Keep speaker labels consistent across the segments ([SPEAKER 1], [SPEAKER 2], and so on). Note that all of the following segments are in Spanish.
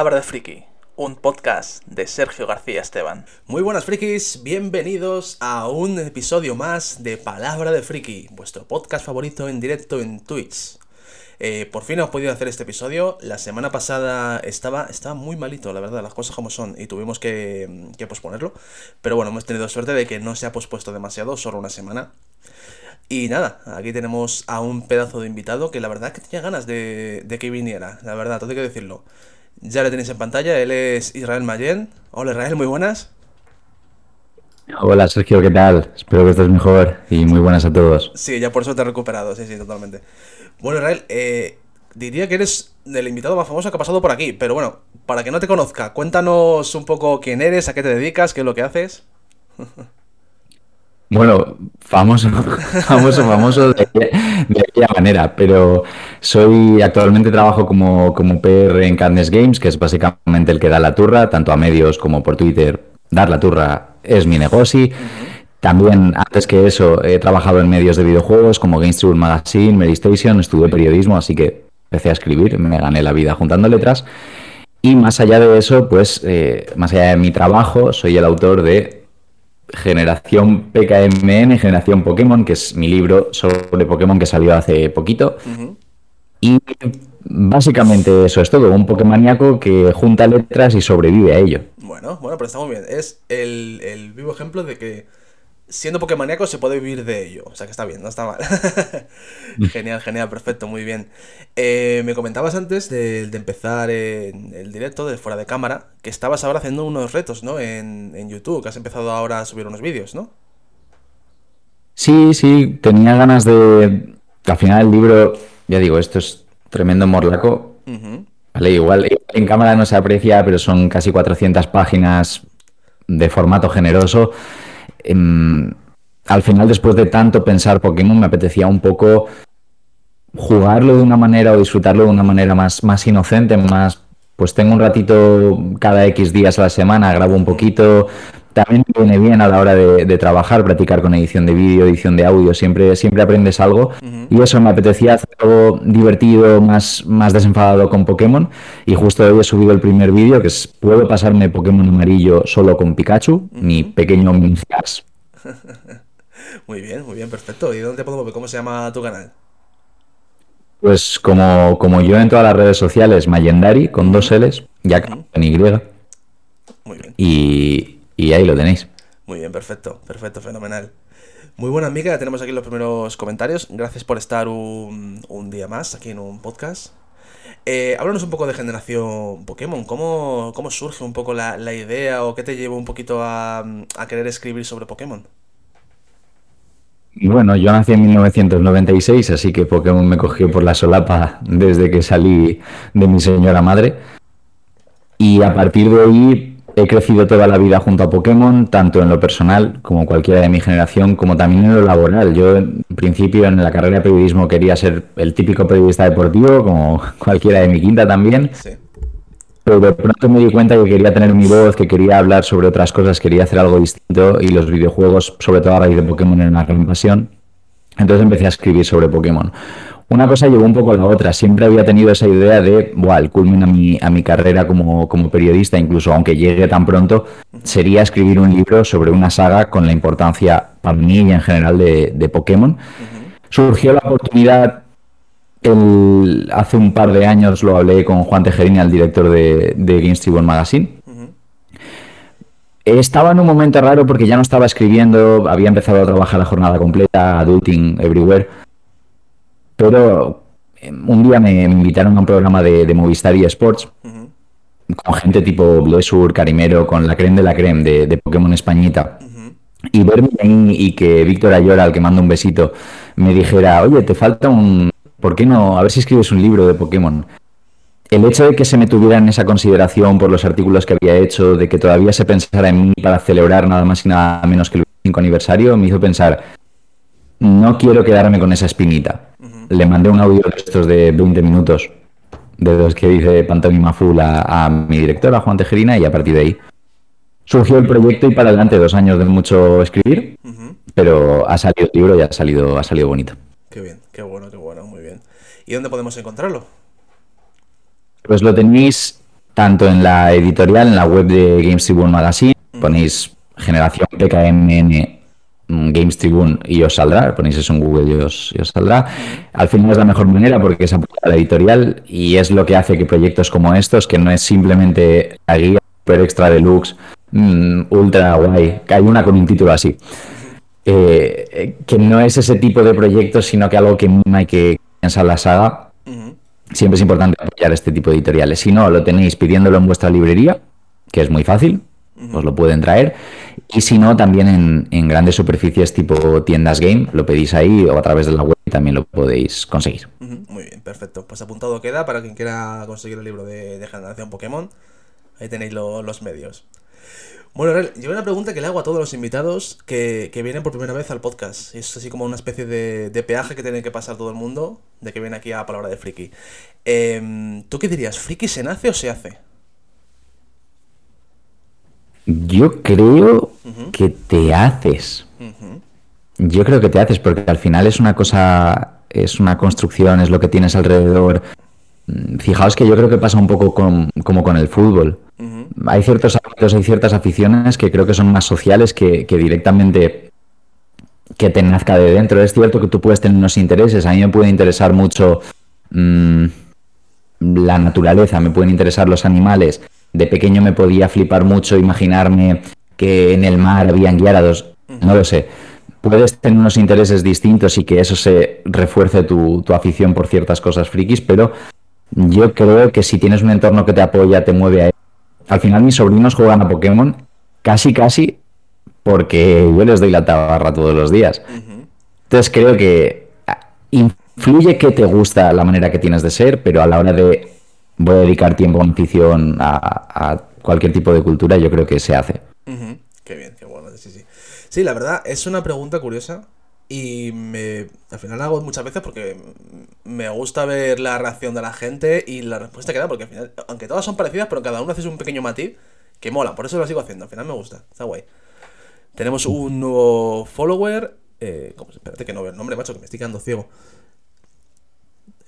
[SPEAKER 1] Palabra de Friki, un podcast de Sergio García Esteban. Muy buenas frikis, bienvenidos a un episodio más de Palabra de Friki, vuestro podcast favorito en directo en Twitch. Eh, por fin hemos podido hacer este episodio. La semana pasada estaba, estaba muy malito, la verdad, las cosas como son, y tuvimos que, que posponerlo. Pero bueno, hemos tenido suerte de que no se ha pospuesto demasiado, solo una semana. Y nada, aquí tenemos a un pedazo de invitado que la verdad que tenía ganas de, de que viniera, la verdad, todo hay que decirlo. Ya le tenéis en pantalla, él es Israel Mayen. Hola Israel, muy buenas.
[SPEAKER 2] Hola Sergio, ¿qué tal? Espero que estés mejor y muy buenas a todos.
[SPEAKER 1] Sí, ya por eso te he recuperado, sí, sí, totalmente. Bueno Israel, eh, diría que eres el invitado más famoso que ha pasado por aquí, pero bueno, para que no te conozca, cuéntanos un poco quién eres, a qué te dedicas, qué es lo que haces.
[SPEAKER 2] Bueno, famoso, famoso, famoso de, de aquella manera, pero soy actualmente trabajo como, como PR en Cadnes Games, que es básicamente el que da la turra, tanto a medios como por Twitter. Dar la turra es mi negocio. También, antes que eso, he trabajado en medios de videojuegos como Games Tribune Magazine, Mary Station, estudié periodismo, así que empecé a escribir, me gané la vida juntando letras. Y más allá de eso, pues, eh, más allá de mi trabajo, soy el autor de Generación PKMN, Generación Pokémon, que es mi libro sobre Pokémon que salió hace poquito. Y básicamente eso es todo, un Pokémoníaco que junta letras y sobrevive a ello.
[SPEAKER 1] Bueno, bueno, pero está muy bien. Es el, el vivo ejemplo de que siendo Pokémoníaco se puede vivir de ello. O sea que está bien, no está mal. genial, genial, perfecto, muy bien. Eh, me comentabas antes de, de empezar en el directo, de fuera de cámara, que estabas ahora haciendo unos retos, ¿no? En, en YouTube, que has empezado ahora a subir unos vídeos, ¿no?
[SPEAKER 2] Sí, sí, tenía ganas de... Al final el libro, ya digo, esto es tremendo morlaco. Vale, igual, igual en cámara no se aprecia, pero son casi 400 páginas de formato generoso. Em, al final, después de tanto pensar Pokémon, me apetecía un poco jugarlo de una manera o disfrutarlo de una manera más, más inocente, más, pues tengo un ratito cada X días a la semana, grabo un poquito. También viene bien a la hora de, de trabajar, practicar con edición de vídeo, edición de audio, siempre, siempre aprendes algo. Y eso me apetecía hacer algo divertido, más, más desenfadado con Pokémon. Y justo hoy he subido el primer vídeo, que es ¿Puedo pasarme Pokémon amarillo solo con Pikachu? Mi pequeño mini flash.
[SPEAKER 1] Muy bien, muy bien, perfecto. ¿Y dónde podemos ver cómo se llama tu canal?
[SPEAKER 2] Pues como, como yo en todas las redes sociales, Mayendari, con dos L's, ya con Y.
[SPEAKER 1] Muy bien.
[SPEAKER 2] Y, y ahí lo tenéis.
[SPEAKER 1] Muy bien, perfecto, perfecto, fenomenal. Muy buena amiga, ya tenemos aquí los primeros comentarios. Gracias por estar un, un día más aquí en un podcast. Eh, háblanos un poco de generación Pokémon. ¿Cómo, cómo surge un poco la, la idea o qué te llevó un poquito a, a querer escribir sobre Pokémon?
[SPEAKER 2] Bueno, yo nací en 1996, así que Pokémon me cogió por la solapa desde que salí de mi señora madre. Y a partir de ahí he crecido toda la vida junto a Pokémon, tanto en lo personal como cualquiera de mi generación, como también en lo laboral. Yo en principio en la carrera de periodismo quería ser el típico periodista deportivo, como cualquiera de mi quinta también.
[SPEAKER 1] Sí.
[SPEAKER 2] Pero de pronto me di cuenta que quería tener mi voz, que quería hablar sobre otras cosas, quería hacer algo distinto y los videojuegos, sobre todo a raíz de Pokémon, eran una gran pasión. Entonces empecé a escribir sobre Pokémon. Una cosa llevó un poco a la otra. Siempre había tenido esa idea de, Buah, el culmen a mi, a mi carrera como, como periodista, incluso aunque llegue tan pronto, sería escribir un libro sobre una saga con la importancia para mí y en general de, de Pokémon. Surgió la oportunidad el- hace un par de años lo hablé con Juan Tejerini, el director de, de Games Tribune Magazine. Estaba en un momento raro porque ya no estaba escribiendo, había empezado a trabajar la jornada completa, adulting everywhere. Pero eh, un día me, invitaron a un programa de, de Movistar y Sports con gente tipo Blesur, Carimero, con la creme de la creme de, de Pokémon Españita. Y verme ahí y que Víctor Ayora, al que mando un besito, me dijera, oye, te falta un... ¿Por qué no? A ver si escribes un libro de Pokémon. El hecho de que se me tuviera en esa consideración por los artículos que había hecho, de que todavía se pensara en mí para celebrar nada más y nada menos que el 25 aniversario, me hizo pensar, no quiero quedarme con esa espinita. Le mandé un audio de estos de 20 minutos, de los que dice Pantomima Full a, a mi directora, Juan Tejerina, y a partir de ahí surgió el proyecto y para adelante dos años de mucho escribir, pero ha salido el libro y ha salido, ha salido bonito.
[SPEAKER 1] Qué bien, qué bueno, qué bueno, muy bien. ¿Y dónde podemos encontrarlo?
[SPEAKER 2] Pues lo tenéis tanto en la editorial, en la web de Games Tribune Magazine, ponéis generación PKMN Games Tribune y os saldrá, ponéis eso en Google y os, saldrá. Al final es la mejor manera porque es apoyar la editorial y es lo que hace que proyectos como estos, que no es simplemente la guía super extra deluxe, mm, ultra guay, que hay una con un título así, eh, que no es ese tipo de proyectos, sino que algo que hay que pensar la saga. Siempre es importante apoyar este tipo de editoriales. Si no, lo tenéis pidiéndolo en vuestra librería, que es muy fácil, os lo pueden traer. Y si no, también en, grandes superficies tipo tiendas game, lo pedís ahí o a través de la web y también lo podéis conseguir.
[SPEAKER 1] Muy bien, perfecto. Pues apuntado queda para quien quiera conseguir el libro de, Generación Pokémon. Ahí tenéis los medios. Bueno, yo una pregunta que le hago a todos los invitados que, vienen por primera vez al podcast. Es así como una especie de, peaje que tiene que pasar todo el mundo de que viene aquí a Palabra de Friki. Em, ¿Tú qué dirías? ¿Friki se nace o se hace?
[SPEAKER 2] Yo creo que te haces. Yo creo que te haces porque al final es una cosa, es una construcción, es lo que tienes alrededor. Mm, fijaos que yo creo que pasa un poco como con el fútbol. Hay ciertos hábitos, hay ciertas aficiones que creo que son más sociales que, directamente que te nazca de dentro. Es cierto que tú puedes tener unos intereses. A mí me puede interesar mucho mm, la naturaleza, me pueden interesar los animales de pequeño me podía flipar mucho imaginarme que en el mar habían guiarados, no lo sé. Puedes tener unos intereses distintos y que eso se refuerce tu, afición por ciertas cosas frikis, pero yo creo que si tienes un entorno que te apoya, te mueve a él. Al final mis sobrinos juegan a Pokémon casi casi porque yo les doy la tabarra todos los días. Entonces creo que influye que te gusta la manera que tienes de ser, pero a la hora de voy a dedicar tiempo a afición a, cualquier tipo de cultura, yo creo que se hace.
[SPEAKER 1] Qué bien, qué bueno, sí, sí. Sí, la verdad, es una pregunta curiosa y me, al final la hago muchas veces porque me gusta ver la reacción de la gente y la respuesta que da, porque al final, aunque todas son parecidas, pero cada uno hace un pequeño matiz que mola, por eso lo sigo haciendo, al final me gusta, está guay. Tenemos un nuevo follower, eh, espérate que no veo el nombre, macho, que me estoy quedando ciego.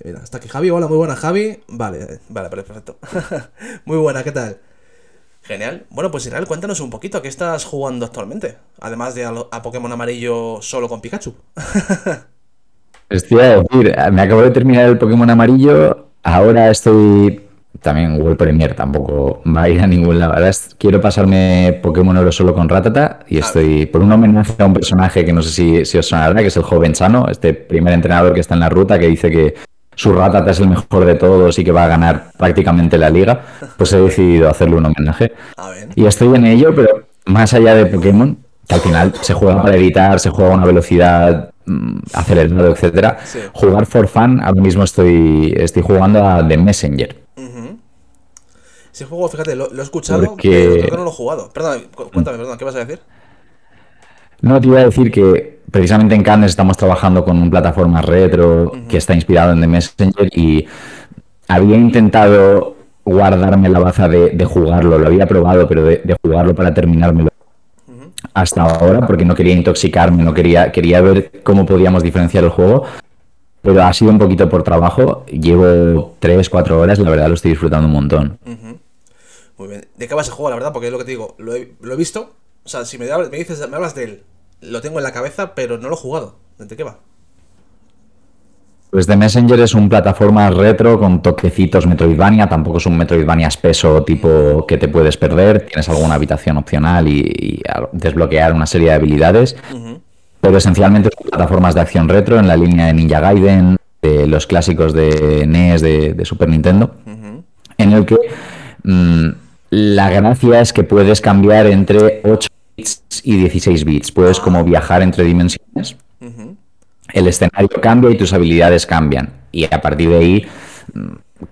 [SPEAKER 1] Mira, hasta aquí Javi, hola, muy buena Javi. Vale, vale, perfecto. muy buena, ¿qué tal? Genial. Bueno, pues Israel, cuéntanos un poquito, ¿qué estás jugando actualmente? Además de a, Pokémon amarillo solo con Pikachu.
[SPEAKER 2] Hostia, decir, me acabo de terminar el Pokémon amarillo, ahora estoy también World Premier, tampoco va a ir a ningún lado. Ahora quiero pasarme Pokémon Oro solo con Ratata y estoy por un homenaje a un personaje que no sé si, si os sonará, que es el joven Sano, este primer entrenador que está en la ruta, que dice que su Ratata es el mejor de todos y que va a ganar prácticamente la liga, pues he decidido hacerle un homenaje. Y estoy en ello, pero más allá de Pokémon, que al final se juega para evitar, se juega a una velocidad mm, acelerada, etcétera. Jugar for fun, ahora mismo estoy, estoy jugando a The Messenger.
[SPEAKER 1] Ese juego, fíjate, lo, he escuchado, pero creo que no lo he jugado. Perdón, cuéntame, perdón, ¿qué vas a decir?
[SPEAKER 2] No, te iba a decir que precisamente en Cannes estamos trabajando con una plataforma retro que está inspirado en The Messenger y había intentado guardarme la baza de, jugarlo, lo había probado, pero de, jugarlo para terminármelo hasta ahora porque no quería intoxicarme, no quería, quería ver cómo podíamos diferenciar el juego. Pero ha sido un poquito por trabajo. Llevo 3, 4 horas, la verdad lo estoy disfrutando un montón.
[SPEAKER 1] Muy bien. ¿De qué va ese juego, la verdad? Porque es lo que te digo, lo he, lo he visto. O sea, si me, me dices, me hablas de él lo tengo en la cabeza, pero no lo he jugado. ¿De qué va?
[SPEAKER 2] Pues The Messenger es un plataforma retro con toquecitos Metroidvania, tampoco es un Metroidvania espeso tipo que te puedes perder, tienes alguna habitación opcional y, desbloquear una serie de habilidades, pero esencialmente son plataformas de acción retro en la línea de Ninja Gaiden, de los clásicos de NES, de, Super Nintendo, en el que mm, la gracia es que puedes cambiar entre 8 y 16 bits. Puedes como viajar entre dimensiones. El escenario cambia y tus habilidades cambian. Y a partir de ahí,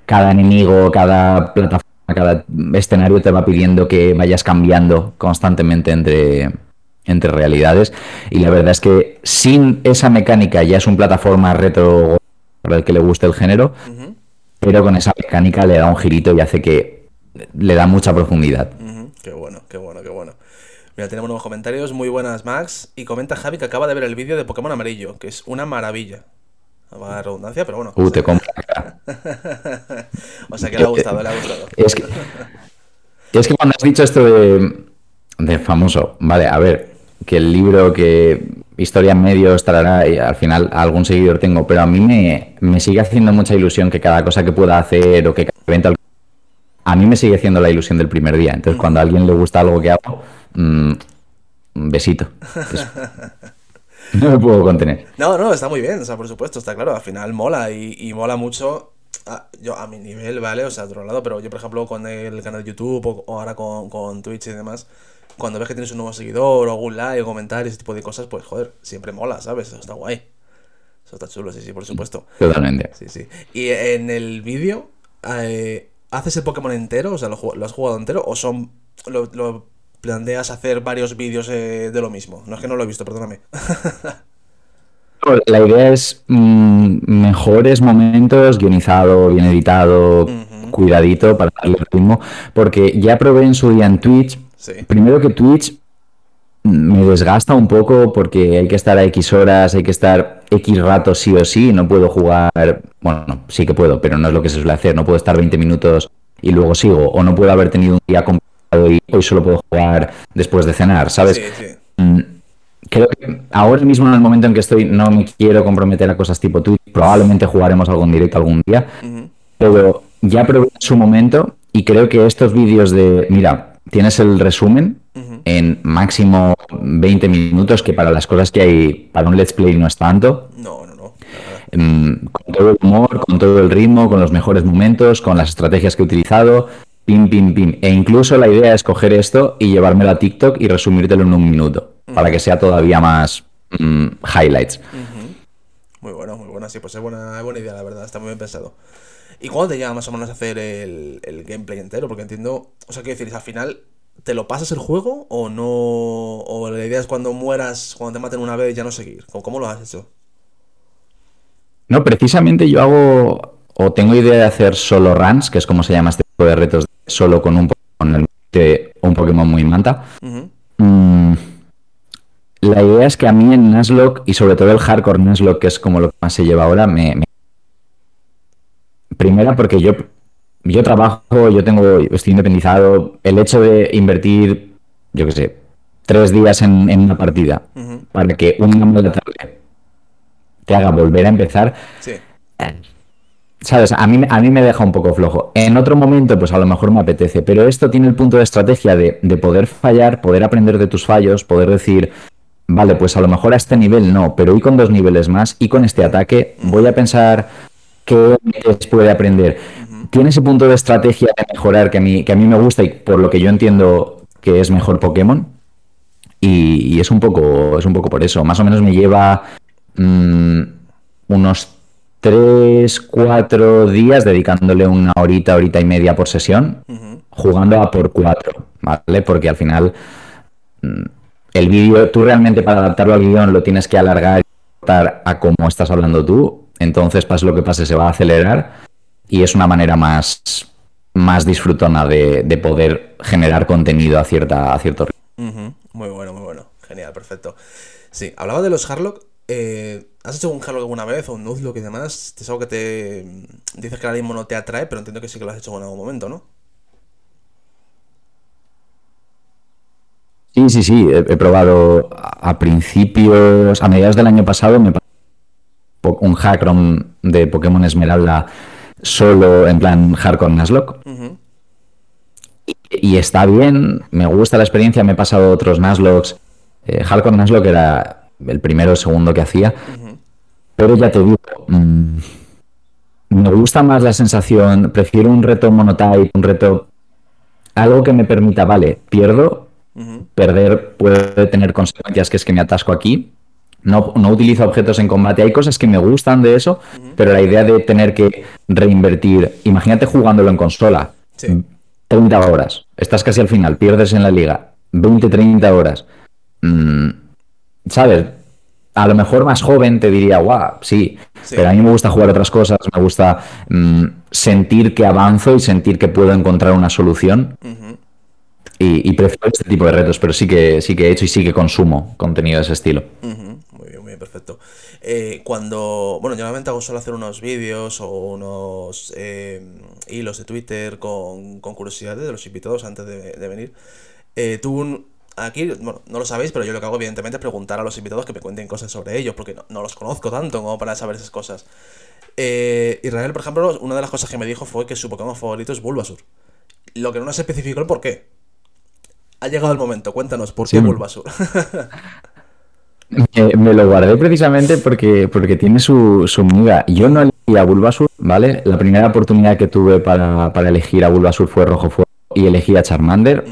[SPEAKER 2] cada enemigo, cada plataforma, cada escenario te va pidiendo que vayas cambiando constantemente entre, entre realidades. Y la verdad es que sin esa mecánica ya es un plataforma retro para el que le guste el género, pero con esa mecánica le da un girito y hace que le da mucha profundidad.
[SPEAKER 1] Qué bueno, qué bueno, qué bueno. Mira, tenemos nuevos comentarios. Muy buenas, Max. Y comenta Javi que acaba de ver el vídeo de Pokémon Amarillo, que es una maravilla. Va a redundancia, pero bueno.
[SPEAKER 2] Uh, te
[SPEAKER 1] O sea que le ha gustado, le ha gustado.
[SPEAKER 2] Es que, es que cuando has dicho esto de, de famoso, vale, a ver, que el libro que historia en medio estará y al final algún seguidor tengo, pero a mí me, me, sigue haciendo mucha ilusión que cada cosa que pueda hacer o que cada evento a mí me sigue haciendo la ilusión del primer día. Entonces, cuando a alguien le gusta algo que hago, mmm, besito. no me puedo contener.
[SPEAKER 1] No, no, está muy bien, o sea, por supuesto, está claro, al final mola y, y mola mucho. A, yo a mi nivel, ¿vale? O sea, a otro lado, pero yo, por ejemplo, con el canal de YouTube o, o ahora con, con Twitch y demás, cuando ves que tienes un nuevo seguidor o algún like o comentario, ese tipo de cosas, pues joder, siempre mola, ¿sabes? Eso está guay. Eso está chulo, sí, sí, por supuesto.
[SPEAKER 2] Totalmente.
[SPEAKER 1] Sí, sí. Y en el vídeo, eh, ¿haces el Pokémon entero? O sea, ¿lo, lo has jugado entero? ¿O son. Lo, lo planteas hacer varios vídeos eh, de lo mismo? No es que no lo he visto, perdóname.
[SPEAKER 2] La idea es mmm, mejores momentos, guionizado, bien editado, uh -huh. cuidadito para darle ritmo, porque ya probé en su día en Twitch
[SPEAKER 1] Sí.
[SPEAKER 2] Primero que Twitch me desgasta un poco porque hay que estar a X horas, hay que estar X rato sí o sí, no puedo jugar, bueno, no, sí que puedo, pero no es lo que se suele hacer, no puedo estar 20 minutos y luego sigo, o no puedo haber tenido un día complicado y hoy solo puedo jugar después de cenar, ¿sabes?
[SPEAKER 1] Sí, sí.
[SPEAKER 2] Creo que ahora mismo en el momento en que estoy no me quiero comprometer a cosas tipo Twitch, probablemente jugaremos algo en directo algún día, uh -huh. pero ya probé en su momento y creo que estos vídeos de, mira, tienes el resumen uh -huh. en máximo 20 minutos, que para las cosas que hay para un let's play no es tanto.
[SPEAKER 1] No, no, no.
[SPEAKER 2] Um, con todo el humor, con todo el ritmo, con los mejores momentos, con las estrategias que he utilizado, pim, pim, pim. E incluso la idea es coger esto y llevármelo a TikTok y resumírtelo en un minuto, uh -huh. para que sea todavía más um, highlights.
[SPEAKER 1] Uh -huh. Muy bueno, muy bueno. Sí, pues es buena, buena idea, la verdad. Está muy bien pensado. ¿Y cuándo te lleva más o menos a hacer el, el gameplay entero? Porque entiendo, o sea, ¿qué decir? Al final, ¿te lo pasas el juego o no? O la idea es cuando mueras, cuando te maten una vez, ya no seguir. ¿Cómo lo has hecho?
[SPEAKER 2] No, precisamente yo hago, o tengo idea de hacer solo runs, que es como se llama este tipo de retos, solo con un Pokémon, un Pokémon muy manta. Uh -huh. mm, la idea es que a mí en Nuzlocke, y sobre todo el hardcore Nuzlocke, que es como lo que más se lleva ahora, me, me primera porque yo, yo trabajo, yo tengo, estoy independizado, el hecho de invertir, yo qué sé, tres días en, en una partida uh -huh. para que una mala tarde te haga volver a empezar,
[SPEAKER 1] sí.
[SPEAKER 2] ¿Sabes? A mí, a mí me deja un poco flojo. En otro momento, pues a lo mejor me apetece, pero esto tiene el punto de estrategia de, de poder fallar, poder aprender de tus fallos, poder decir, vale, pues a lo mejor a este nivel no, pero y con dos niveles más, y con este ataque, voy a pensar qué puede aprender. Tiene ese punto de estrategia de mejorar que a, mí, que a mí me gusta y por lo que yo entiendo que es mejor Pokémon. Y, y es, un poco, es un poco por eso. Más o menos me lleva mmm, unos 3, 4 días dedicándole una horita, horita y media por sesión, uh -huh. jugando a por 4, ¿vale? Porque al final mmm, el vídeo, tú realmente para adaptarlo al guion lo tienes que alargar a cómo estás hablando tú entonces, pase lo que pase, se va a acelerar y es una manera más, más disfrutona de, de poder generar contenido a, cierta, a cierto ritmo.
[SPEAKER 1] Uh -huh. Muy bueno, muy bueno. Genial, perfecto. Sí, hablaba de los Harlock. Eh, ¿Has hecho un Harlock alguna vez o un Nuzlocke y demás? Es algo que te. Dices que ahora mismo no te atrae, pero entiendo que sí que lo has hecho en algún momento, ¿no?
[SPEAKER 2] Sí, sí, sí. He, he probado a principios, a mediados del año pasado, me un hackron de Pokémon Esmeralda solo en plan hardcore Nuzlocke. Uh -huh. y, y, está bien, me gusta la experiencia, me he pasado otros Nuzlocks. Eh, hardcore Nuzlocke era el primero o segundo que hacía. Uh -huh. Pero ya te digo, mmm, me gusta más la sensación, prefiero un reto monotype, un reto... Algo que me permita, vale, pierdo, uh -huh. perder puede tener consecuencias que es que me atasco aquí, no, no, utilizo objetos en combate. Hay cosas que me gustan de eso, uh -huh. pero la idea de tener que reinvertir, imagínate jugándolo en consola,
[SPEAKER 1] sí.
[SPEAKER 2] 30 horas, estás casi al final, pierdes en la liga, 20, 30 horas. Mm, ¿Sabes? A lo mejor más joven te diría, guau, sí, sí, pero a mí me gusta jugar otras cosas, me gusta mm, sentir que avanzo y sentir que puedo encontrar una solución. Uh -huh. y, y, prefiero este tipo de retos, pero sí que, sí que he hecho y sí que consumo contenido de ese estilo.
[SPEAKER 1] Uh -huh perfecto. Eh, cuando, bueno, yo normalmente hago solo hacer unos vídeos o unos eh, hilos de Twitter con, con, curiosidades de los invitados antes de, venir. Eh, tú, aquí, bueno, no lo sabéis, pero yo lo que hago evidentemente es preguntar a los invitados que me cuenten cosas sobre ellos, porque no, los conozco tanto como para saber esas cosas. Israel, por ejemplo, una de las cosas que me dijo fue que su Pokémon favorito es Bulbasur. Lo que no nos especificó el por qué. Ha llegado el momento, cuéntanos, ¿por qué Bulbasur?
[SPEAKER 2] Me, lo guardé precisamente porque, porque tiene su, su miga. Yo no elegí a Bulbasur, ¿vale? La primera oportunidad que tuve para, elegir a Bulbasur fue Rojo Fuego y elegí a Charmander.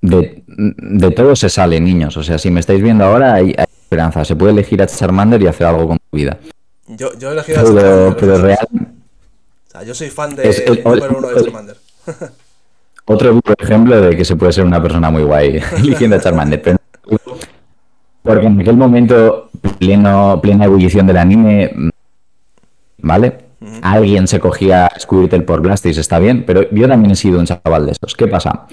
[SPEAKER 2] de, de, todo se sale, niños. O sea, si me estáis viendo ahora, hay, esperanza. Se puede elegir a Charmander y hacer algo con tu vida.
[SPEAKER 1] Yo, yo he elegido a Charmander. Pero, real... O sea, yo soy fan de, el, número uno de Charmander.
[SPEAKER 2] Otro ejemplo de que se puede ser una persona muy guay eligiendo a Charmander. Pero porque en aquel momento, pleno, plena ebullición del anime, ¿vale? Alguien se cogía Squirtle por Blastis, está bien, pero yo también he sido un chaval de esos. ¿Qué pasa?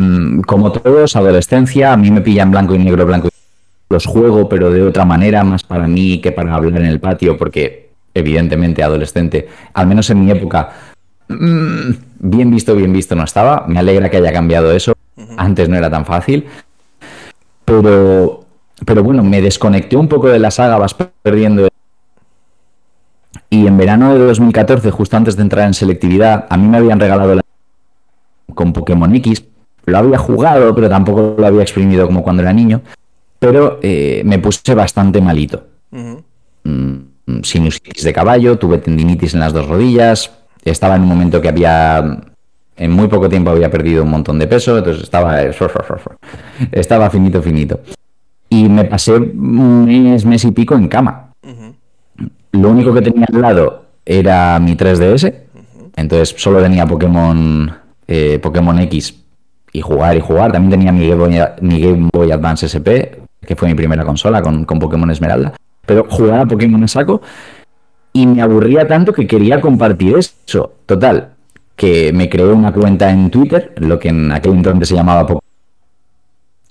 [SPEAKER 2] Mm, como todos, adolescencia, a mí me pillan blanco y negro, blanco y negro. Los juego, pero de otra manera, más para mí que para hablar en el patio, porque evidentemente adolescente, al menos en mi época, mm, bien visto, bien visto no estaba. Me alegra que haya cambiado eso. Antes no era tan fácil. Pero pero bueno, me desconecté un poco de la saga, vas perdiendo. Y en verano de 2014, justo antes de entrar en selectividad, a mí me habían regalado la... con Pokémon X. Lo había jugado, pero tampoco lo había exprimido como cuando era niño. Pero eh, me puse bastante malito. Mm, sinusitis de caballo, tuve tendinitis en las dos rodillas. Estaba en un momento que había en muy poco tiempo había perdido un montón de peso, entonces estaba, estaba finito, finito y me pasé un mes, mes y pico en cama. Lo único que tenía al lado era mi 3DS, entonces solo tenía Pokémon, eh, Pokémon X y jugar y jugar. También tenía mi Game Boy, Advance SP, que fue mi primera consola con, con Pokémon Esmeralda. Pero jugaba Pokémon en saco y me aburría tanto que quería compartir eso. Total, que me creé una cuenta en Twitter, lo que en aquel entonces se llamaba Pokémon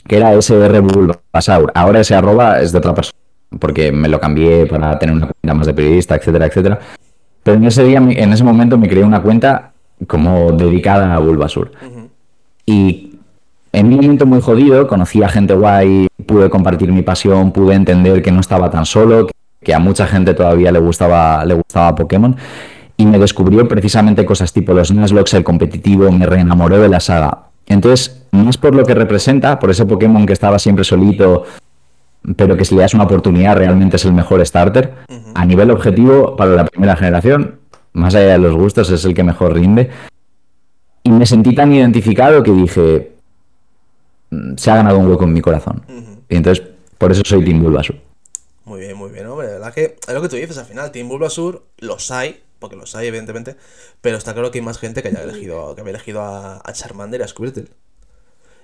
[SPEAKER 2] que era SR Bulbasaur. Ahora ese arroba es de otra persona, porque me lo cambié para tener una cuenta más de periodista, etcétera, etcétera. Pero en ese día, en ese momento me creé una cuenta como dedicada a Bulbasur. Y en un momento muy jodido, conocí a gente guay, pude compartir mi pasión, pude entender que no estaba tan solo, que a mucha gente todavía le gustaba, le gustaba Pokémon. Y me descubrió precisamente cosas tipo los Nuzlocke, el competitivo, me reenamoró de la saga. Entonces, más por lo que representa, por ese Pokémon que estaba siempre solito, pero que si le das una oportunidad realmente es el mejor starter, a nivel objetivo para la primera generación, más allá de los gustos, es el que mejor rinde. Y me sentí tan identificado que dije, mm, se ha ganado un hueco en mi corazón. Y entonces, por eso soy Team Bulbasur.
[SPEAKER 1] Muy bien, muy bien, hombre. La verdad que es lo que tú dices, al final, Team Bulbasur los hay, porque los hay, evidentemente, pero está claro que hay más gente que haya elegido, que había elegido a, Charmander y a Squirtle.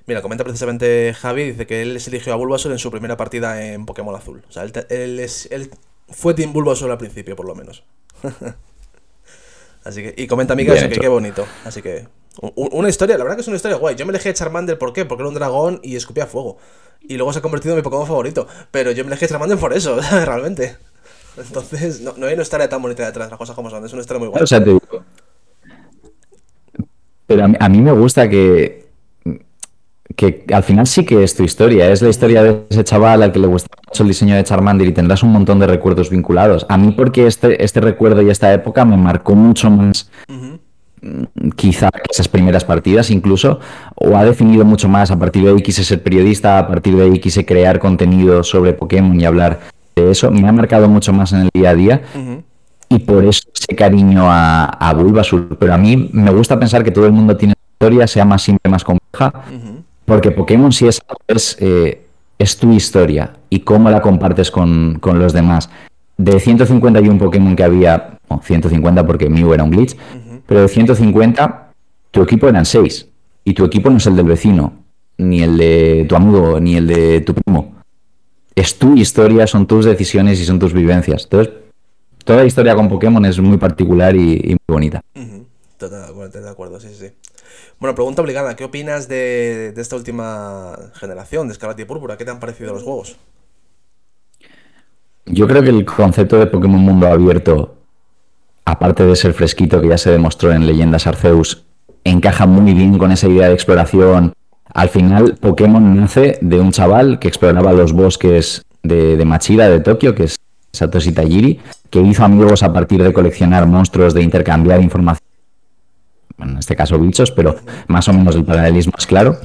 [SPEAKER 1] Mira, comenta precisamente Javi, dice que él se eligió a Bulbasaur en su primera partida en Pokémon Azul. O sea, él, es, él fue Team Bulbasaur al principio, por lo menos. Así que, y comenta Mika que qué bonito. Así que, una historia, la verdad que es una historia guay. Yo me elegí a Charmander, ¿por qué? Porque era un dragón y escupía fuego. Y luego se ha convertido en mi Pokémon favorito. Pero yo me elegí a Charmander por eso, realmente. Entonces, no, no hay una historia tan bonita detrás, las cosas como son. Es una historia muy buena. O sea, te digo.
[SPEAKER 2] Pero a mí, me gusta que, que al final sí que es tu historia. Es la historia de ese chaval al que le gusta mucho el diseño de Charmander y tendrás un montón de recuerdos vinculados. A mí, porque este, este recuerdo y esta época me marcó mucho más. Quizá esas primeras partidas incluso, o ha definido mucho más. A partir de ahí quise ser periodista, a partir de ahí quise crear contenido sobre Pokémon y hablar eso me ha marcado mucho más en el día a día. Y por eso ese cariño a, a, Bulbasur. Pero a mí me gusta pensar que todo el mundo tiene historia, sea más simple, más compleja. Porque Pokémon sí es, es, eh, es, tu historia y cómo la compartes con, con, los demás. De 151 Pokémon que había, 150 porque Mew era un glitch, pero de 150 tu equipo eran 6. Y tu equipo no es el del vecino, ni el de tu amigo, ni el de tu primo es tu historia, son tus decisiones y son tus vivencias. Entonces, toda la historia con Pokémon es muy particular y, muy bonita.
[SPEAKER 1] Totalmente de acuerdo, sí, sí. Bueno, pregunta obligada, ¿qué opinas de, esta última generación de Escarlata y Púrpura? ¿Qué te han parecido los juegos?
[SPEAKER 2] yo creo que el concepto de Pokémon mundo abierto, aparte de ser fresquito que ya se demostró en Leyendas Arceus, encaja muy bien con esa idea de exploración. Al final, Pokémon nace de un chaval que exploraba los bosques de, de Machida, de Tokio, que es Satoshi Tajiri, que hizo amigos a partir de coleccionar monstruos, de intercambiar información, en este caso bichos, pero más o menos el paralelismo es claro.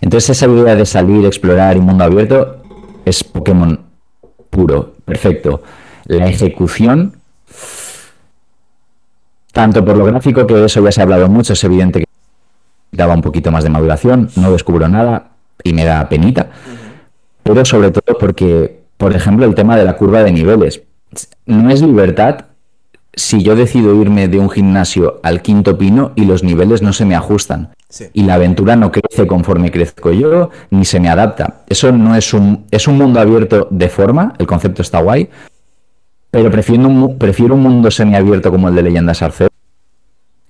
[SPEAKER 2] Entonces esa idea de salir, explorar y mundo abierto es Pokémon puro, perfecto. La ejecución, tanto por lo gráfico, que eso ya se ha hablado mucho, es evidente que daba un poquito más de maduración, no descubro nada y me da penita, pero sobre todo porque, por ejemplo, el tema de la curva de niveles no es libertad si yo decido irme de un gimnasio al quinto pino y los niveles no se me ajustan. Y la aventura no crece conforme crezco yo, ni se me adapta. Eso no es un, es un mundo abierto de forma, el concepto está guay, pero prefiero un, prefiero un mundo semiabierto como el de Leyendas Arceus,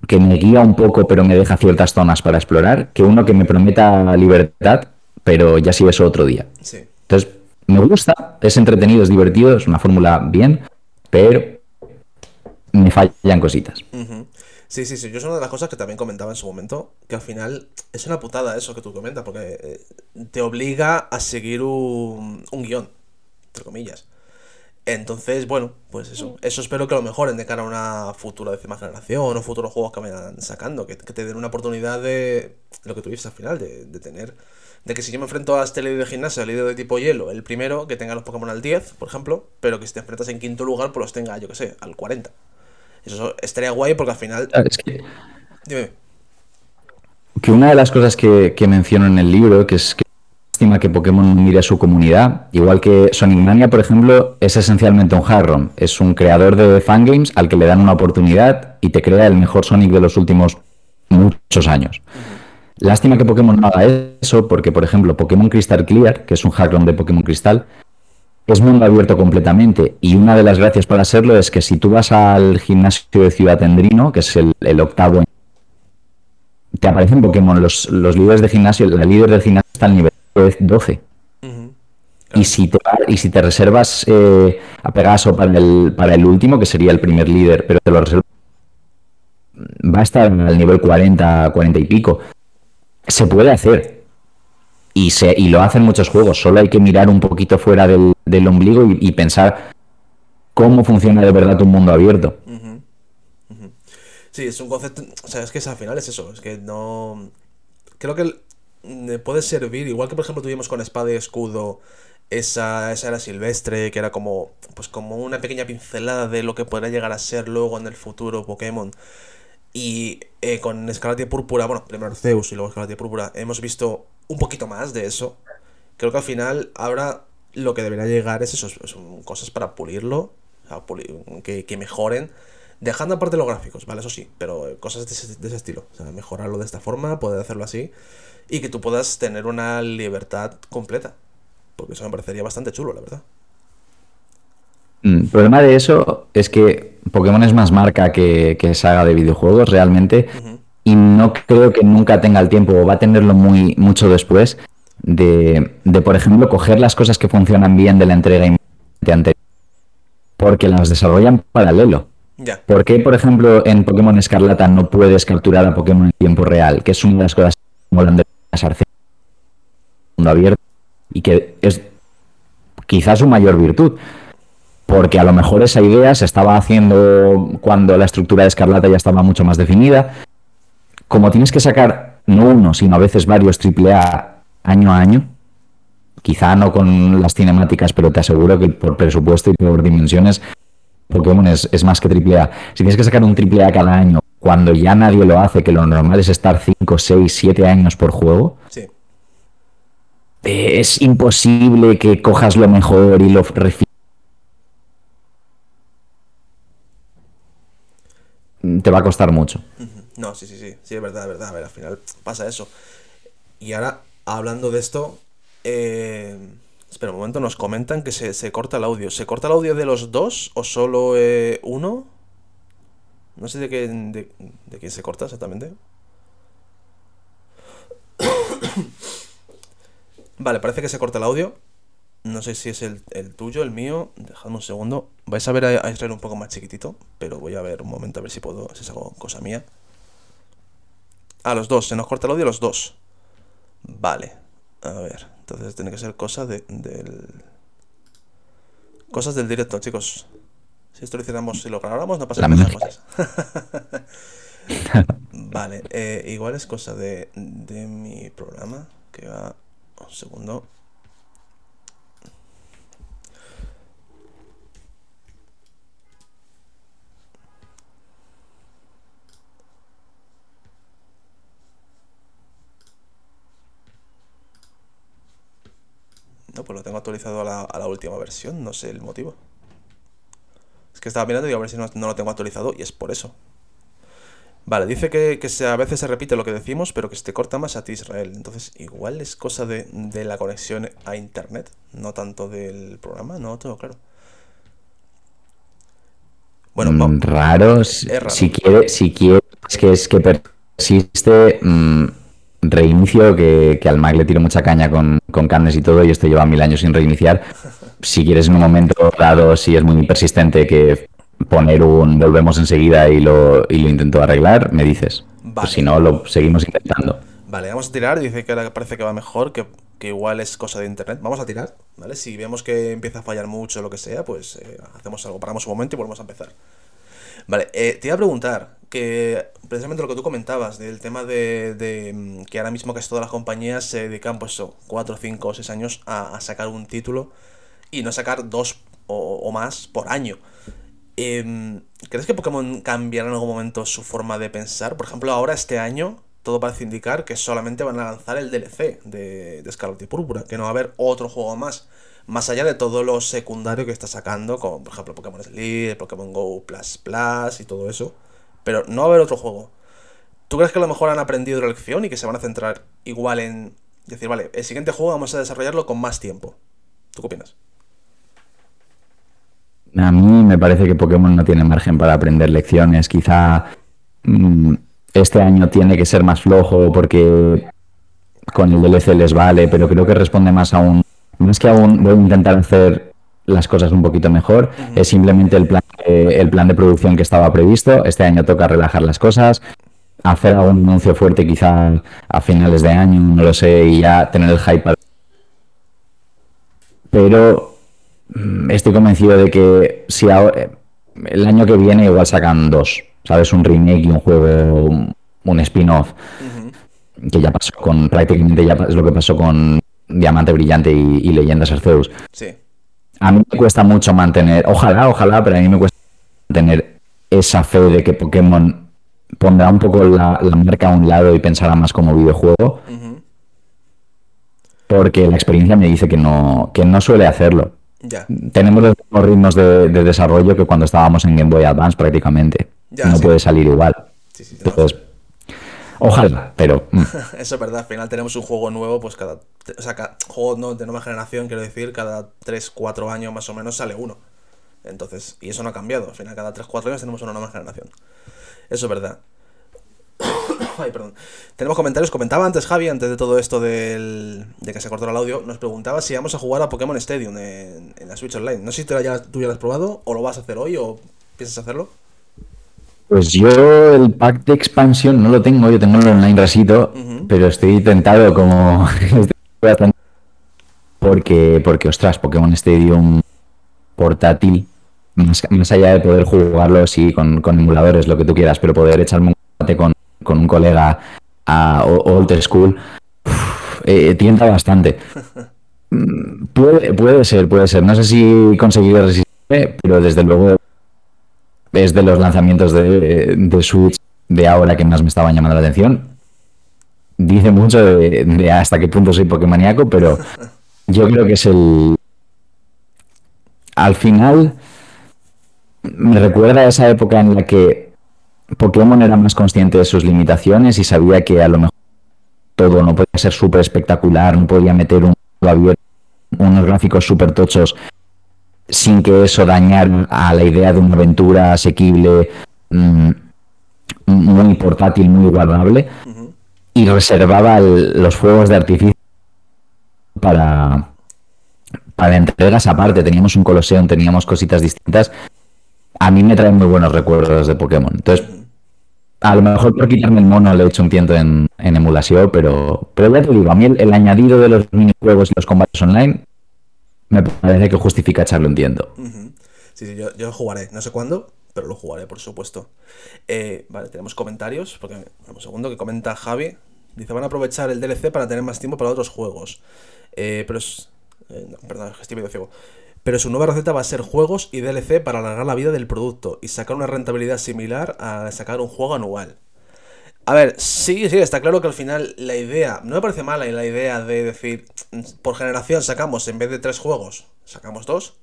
[SPEAKER 2] que me guía un poco pero me deja ciertas zonas para explorar, que uno que me prometa libertad, pero ya sí eso otro día. Entonces, me gusta, es entretenido, es divertido, es una fórmula bien, pero me fallan cositas.
[SPEAKER 1] Sí, sí, sí. Yo es una de las cosas que también comentaba en su momento, que al final es una putada eso que tú comentas, porque eh, te obliga a seguir un, un guion, entre comillas. Entonces, bueno, pues eso. Eso espero que lo mejoren de cara a una futura décima generación o futuros juegos que vayan sacando, que, te den una oportunidad de lo que tuviste al final, de, de tener de que si yo me enfrento a este líder de gimnasio, el líder de tipo hielo, el primero, que tenga los Pokémon al 10, por ejemplo, pero que si te enfrentas en quinto lugar, pues los tenga, yo que sé, al 40. Eso estaría guay porque al final...
[SPEAKER 2] Es que... Dime. Que una de las cosas que, menciono en el libro, que es que estima que Pokémon mire a su comunidad, igual que Sonic Mania, por ejemplo, es esencialmente un hard Es un creador de fangames al que le dan una oportunidad y te crea el mejor Sonic de los últimos muchos años. Lástima que Pokémon no haga eso, porque, por ejemplo, Pokémon Crystal Clear, que es un hack de Pokémon Cristal, es mundo abierto completamente. Y una de las gracias para serlo es que si tú vas al gimnasio de Ciudad Tendrino, que es el, octavo, te aparecen Pokémon. Los, los líderes de gimnasio, la líder del gimnasio está al nivel 12. Y si te, y si te reservas eh, a Pegaso para el, para el último, que sería el primer líder, pero te lo reservas, va a estar al nivel 40, 40 y pico se puede hacer. Y, se, y lo hacen muchos juegos. Solo hay que mirar un poquito fuera del, ombligo y, pensar cómo funciona de verdad un mundo abierto.
[SPEAKER 1] Sí, es un concepto. O sea, es que al final es eso. Es que no. Creo que puede servir, igual que por ejemplo tuvimos con Espada y Escudo esa, esa era silvestre, que era como, pues como una pequeña pincelada de lo que podrá llegar a ser luego en el futuro Pokémon. Y eh, con Escarlata y Púrpura, bueno, primero Zeus y luego Escarlata y Púrpura, hemos visto un poquito más de eso. Creo que al final ahora lo que debería llegar es eso, cosas para pulirlo, que, mejoren, dejando aparte los gráficos, ¿vale? Eso sí, pero cosas de ese, estilo. O sea, mejorarlo de esta forma, poder hacerlo así, y que tú puedas tener una libertad completa. Porque eso me parecería bastante chulo, la verdad.
[SPEAKER 2] Mm, el problema de eso es que Pokémon es más marca que, saga de videojuegos realmente y no creo que nunca tenga el tiempo o va a tenerlo muy mucho después de, por ejemplo, coger las cosas que funcionan bien de la entrega anterior porque las desarrollan paralelo. ¿Por qué, por ejemplo, en Pokémon Escarlata no puedes capturar a Pokémon en tiempo real? Que es una de las cosas que de mundo abierto y que es quizás su mayor virtud porque a lo mejor esa idea se estaba haciendo cuando la estructura de Escarlata ya estaba mucho más definida. Como tienes que sacar no uno, sino a veces varios AAA año a año, quizá no con las cinemáticas, pero te aseguro que por presupuesto y por dimensiones, Pokémon es, es más que AAA. Si tienes que sacar un AAA cada año, cuando ya nadie lo hace, que lo normal es estar 5, 6, 7 años por juego, sí. es imposible que cojas lo mejor y lo refines te va a costar mucho.
[SPEAKER 1] No, sí, sí, sí, sí, es verdad, es verdad. A ver, al final pasa eso. Y ahora, hablando de esto, eh... espera un momento, nos comentan que se, corta el audio. ¿Se corta el audio de los dos o solo eh, uno? No sé de qué, de, de qué se corta exactamente. vale, parece que se corta el audio. No sé si es el, tuyo, el mío. Dejadme un segundo. Vais a ver a, Israel un poco más chiquitito. Pero voy a ver un momento a ver si puedo. Si es algo cosa mía. A los dos. Se nos corta el audio a los dos. Vale. A ver. Entonces tiene que ser cosa de, del. Cosas del directo, chicos. Si esto lo hiciéramos, si lo grabáramos, no pasaría nada cosas. vale, eh, igual es cosa de, de mi programa. Que va. Un segundo. No, pues lo tengo actualizado a la, a la última versión, no sé el motivo. Es que estaba mirando y a ver si no, lo tengo actualizado y es por eso. Vale, dice que, que a veces se repite lo que decimos, pero que se te corta más a ti, Israel. Entonces, igual es cosa de, de la conexión a internet, no tanto del programa, no tengo claro.
[SPEAKER 2] Bueno, mm, raro, Si quiere, si quiere, es que es que persiste. Mm, reinicio que, al Mac le tiro mucha caña con, con Cannes y todo, y esto lleva mil años sin reiniciar. Si quieres en un momento dado, si es muy persistente que poner un volvemos enseguida y lo, y lo intento arreglar, me dices. Pues si no, lo seguimos intentando.
[SPEAKER 1] Vale, vamos a tirar. Dice que ahora parece que va mejor, que, igual es cosa de internet. Vamos a tirar, ¿vale? Si vemos que empieza a fallar mucho o lo que sea, pues eh, hacemos algo, paramos un momento y volvemos a empezar. Vale, eh, te iba a preguntar, que precisamente lo que tú comentabas, del tema de, mm, que ahora mismo que todas las compañías se dedican, pues, 4, 5 o 6 años a, sacar un título y no sacar dos o, más por año. Em, ¿Crees que Pokémon cambiará en algún momento su forma de pensar? Por ejemplo, ahora este año todo parece indicar que solamente van a lanzar el DLC de, de Scarlet y Púrpura, que no va a haber otro juego más. Más allá de todo lo secundario que está sacando, como por ejemplo Pokémon Sleep, Pokémon Go Plus Plus y todo eso pero no va a haber otro juego. ¿Tú crees que a lo mejor han aprendido la lección y que se van a centrar igual en decir, vale, el siguiente juego vamos a desarrollarlo con más tiempo? ¿Tú qué opinas?
[SPEAKER 2] A mí me parece que Pokémon no tiene margen para aprender lecciones. Quizá mm, este año tiene que ser más flojo porque con el DLC les vale, pero creo que responde más a un... No es que aún voy a intentar hacer las cosas un poquito mejor, es simplemente el plan, el plan de producción que estaba previsto. Este año toca relajar las cosas, hacer algún anuncio fuerte quizá a finales de año, no lo sé, y ya tener el hype. Pero mm, estoy convencido de que si el año que viene igual sacan dos, ¿sabes? Un remake y un juego, un, spin-off. Que ya pasó con, prácticamente ya es lo que pasó con Diamante Brillante y, y Leyendas Arceus. Sí a mí me cuesta mucho mantener, ojalá, ojalá, pero a mí me cuesta mantener esa fe de que Pokémon pondrá un poco la, marca a un lado y pensará más como videojuego. Porque la experiencia me dice que no, que no suele hacerlo. Tenemos los mismos ritmos de, desarrollo que cuando estábamos en Game Boy Advance prácticamente. no puede salir igual. Entonces, Ojalá, pero.
[SPEAKER 1] Mm. Eso es verdad, al final tenemos un juego nuevo, pues cada. O sea, cada juego no, de nueva generación, quiero decir, cada 3, 4 años más o menos sale uno. Entonces, y eso no ha cambiado, al final cada 3, 4 años tenemos una nueva generación. Eso es verdad. Ay, perdón. Tenemos comentarios. Comentaba antes Javi, antes de todo esto del, de que se cortó el audio, nos preguntaba si vamos a jugar a Pokémon Stadium en, la Switch Online. No sé si ya, tú ya lo has probado, o lo vas a hacer hoy, o piensas hacerlo.
[SPEAKER 2] Pues yo el pack de expansión no lo tengo, yo tengo el online rasito, pero estoy tentado como porque porque ostras, Pokémon Stadium portátil más, allá de poder jugarlo sí con, emuladores, lo que tú quieras, pero poder echarme un combate con, con un colega a old school eh, tienta bastante. Mm, puede, puede ser, puede ser. No sé si conseguiré resistir, pero desde luego es de los lanzamientos de, de, Switch de ahora que más me estaban llamando la atención. Dice mucho de, hasta qué punto soy Pokémoníaco, pero yo creo que es el. Al final, me recuerda a esa época en la que Pokémon era más consciente de sus limitaciones y sabía que a lo mejor todo no podía ser súper espectacular, no podía meter un unos gráficos súper tochos sin que eso dañara a la idea de una aventura asequible, mm, muy portátil, muy guardable, y reservaba los fuegos de artificio para, para entregas aparte, teníamos un Colosseum, teníamos cositas distintas. A mí me traen muy buenos recuerdos de Pokémon. Entonces, a lo mejor por quitarme el mono le he hecho un tiento en, emulación, pero, pero ya te digo, a mí el, añadido de los minijuegos y los combates online me parece que justifica echarlo un tiento.
[SPEAKER 1] Sí, sí, yo, yo jugaré, no sé cuándo, pero lo jugaré, por supuesto. Eh, vale, tenemos comentarios, porque un segundo que comenta Javi. Dice, van a aprovechar el DLC para tener más tiempo para otros juegos. Eh, pero es... Eh, perdón, estoy medio ciego. Pero su nueva receta va a ser juegos y DLC para alargar la vida del producto y sacar una rentabilidad similar a sacar un juego anual. A ver, sí, sí, está claro que al final la idea, no me parece mala la idea de decir, por generación sacamos en vez de tres juegos, sacamos dos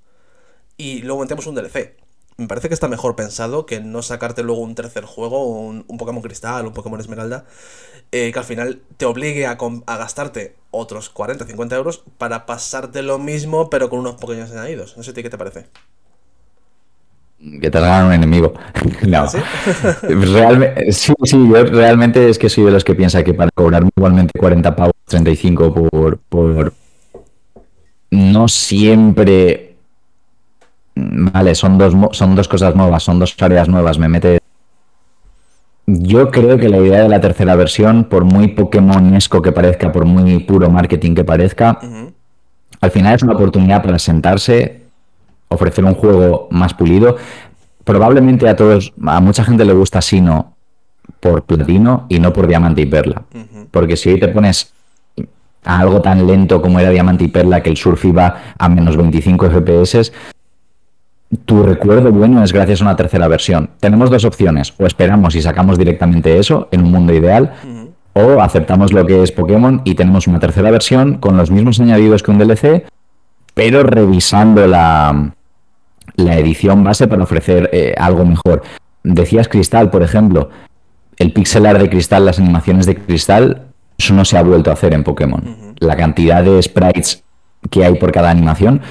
[SPEAKER 1] y luego metemos un DLC me parece que está mejor pensado que no sacarte luego un tercer juego, un, Pokémon Cristal, un Pokémon Esmeralda, eh, que al final te obligue a, gastarte otros 40, 50 euros para pasarte lo mismo, pero con unos pequeños añadidos. No sé, ¿qué te parece?
[SPEAKER 2] Que te hagan un enemigo. no. ¿Ah, ¿Sí? sí, sí, yo realmente es que soy de los que piensa que para cobrarme igualmente 40 pavos, 35 por, por. No siempre Vale, son dos, son dos cosas nuevas, son dos áreas nuevas, me mete... Yo creo que la idea de la tercera versión, por muy Pokémonesco que parezca, por muy puro marketing que parezca, al final es una oportunidad para sentarse, ofrecer un juego más pulido. Probablemente a todos, a mucha gente le gusta Sino por platino y no por diamante y perla. Porque si hoy te pones a algo tan lento como era diamante y perla, que el surf iba a menos 25 FPS, tu recuerdo bueno es gracias a una tercera versión. Tenemos dos opciones, o esperamos y sacamos directamente eso en un mundo ideal, o aceptamos lo que es Pokémon y tenemos una tercera versión con los mismos añadidos que un DLC, pero revisando la, la edición base para ofrecer eh, algo mejor. Decías Cristal, por ejemplo, el pixelar de Cristal, las animaciones de Cristal, eso no se ha vuelto a hacer en Pokémon. La cantidad de sprites que hay por cada animación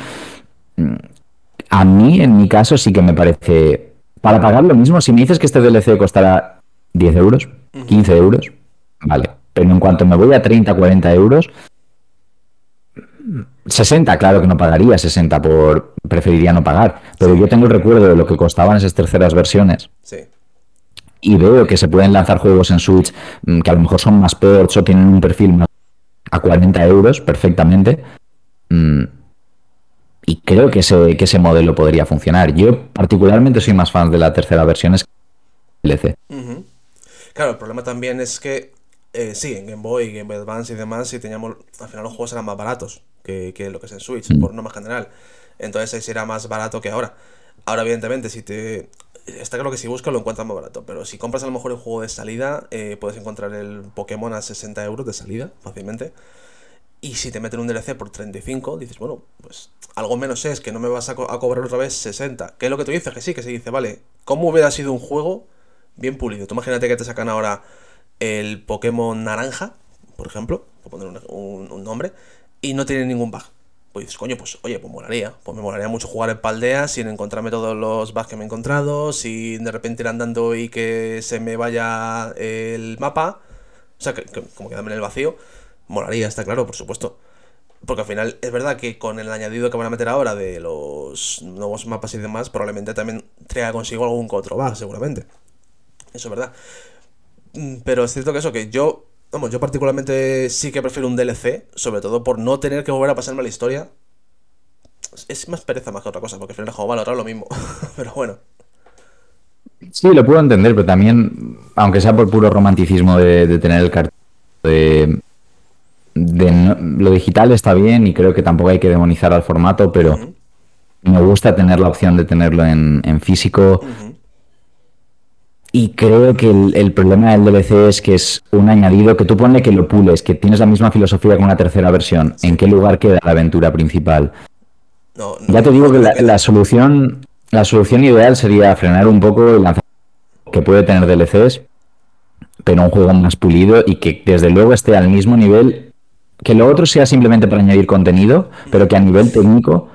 [SPEAKER 2] a mí, en mi caso, sí que me parece. Para pagar lo mismo, si me dices que este DLC costará 10 euros, 15 euros, vale. Pero en cuanto me voy a 30, 40 euros, 60, claro que no pagaría 60 por. Preferiría no pagar. Pero yo tengo el recuerdo de lo que costaban esas terceras versiones. Sí. Y veo que se pueden lanzar juegos en Switch mm, que a lo mejor son más ports o tienen un perfil más a 40 euros perfectamente. Mm, y creo que ese, que ese modelo podría funcionar. Yo particularmente soy más fan de la tercera versión, es DLC.
[SPEAKER 1] Claro, el problema también es que eh, sí, en Game Boy, Game Boy Advance y demás, si teníamos, al final los juegos eran más baratos que, lo que es en Switch, por norma general. Entonces ahí será más barato que ahora. Ahora, evidentemente, si te. Está claro que si buscas lo encuentras más barato, pero si compras a lo mejor el juego de salida, eh, puedes encontrar el Pokémon a 60 euros de salida fácilmente. Y si te meten un DLC por 35, dices, bueno, pues algo menos es que no me vas a, cobrar otra vez 60. ¿Qué es lo que tú dices? Que sí, que se dice, vale, ¿cómo hubiera sido un juego bien pulido? Tú imagínate que te sacan ahora el Pokémon naranja, por ejemplo, por poner un, nombre, y no tiene ningún bug. Pues dices, coño, pues oye, pues molaría. Pues me molaría mucho jugar en Paldea sin encontrarme todos los bugs que me he encontrado, sin de repente ir andando y que se me vaya el mapa. O sea, que, como quedarme en el vacío. Molaría, está claro, por supuesto. Porque al final es verdad que con el añadido que van a meter ahora de los nuevos mapas y demás, probablemente también traiga consigo algún otro va, seguramente. Eso es verdad. Mm, pero es cierto que eso, que yo, vamos, yo particularmente sí que prefiero un DLC, sobre todo por no tener que volver a pasarme la historia. Es más pereza más que otra cosa, porque al final el juego vale ahora lo mismo. pero bueno.
[SPEAKER 2] Sí, lo puedo entender, pero también, aunque sea por puro romanticismo de, de tener el cartel de lo digital está bien y creo que tampoco hay que demonizar al formato, pero me gusta tener la opción de tenerlo en, físico. Y creo que el, problema del DLC es que es un añadido que tú pones que lo pules, que tienes la misma filosofía con una tercera versión. ¿En qué lugar queda la aventura principal? ya te digo que la, solución la solución ideal sería frenar un poco y lanzar que puede tener DLCs, pero un juego más pulido y que desde luego esté al mismo nivel que lo otro sea simplemente para añadir contenido, pero que a nivel técnico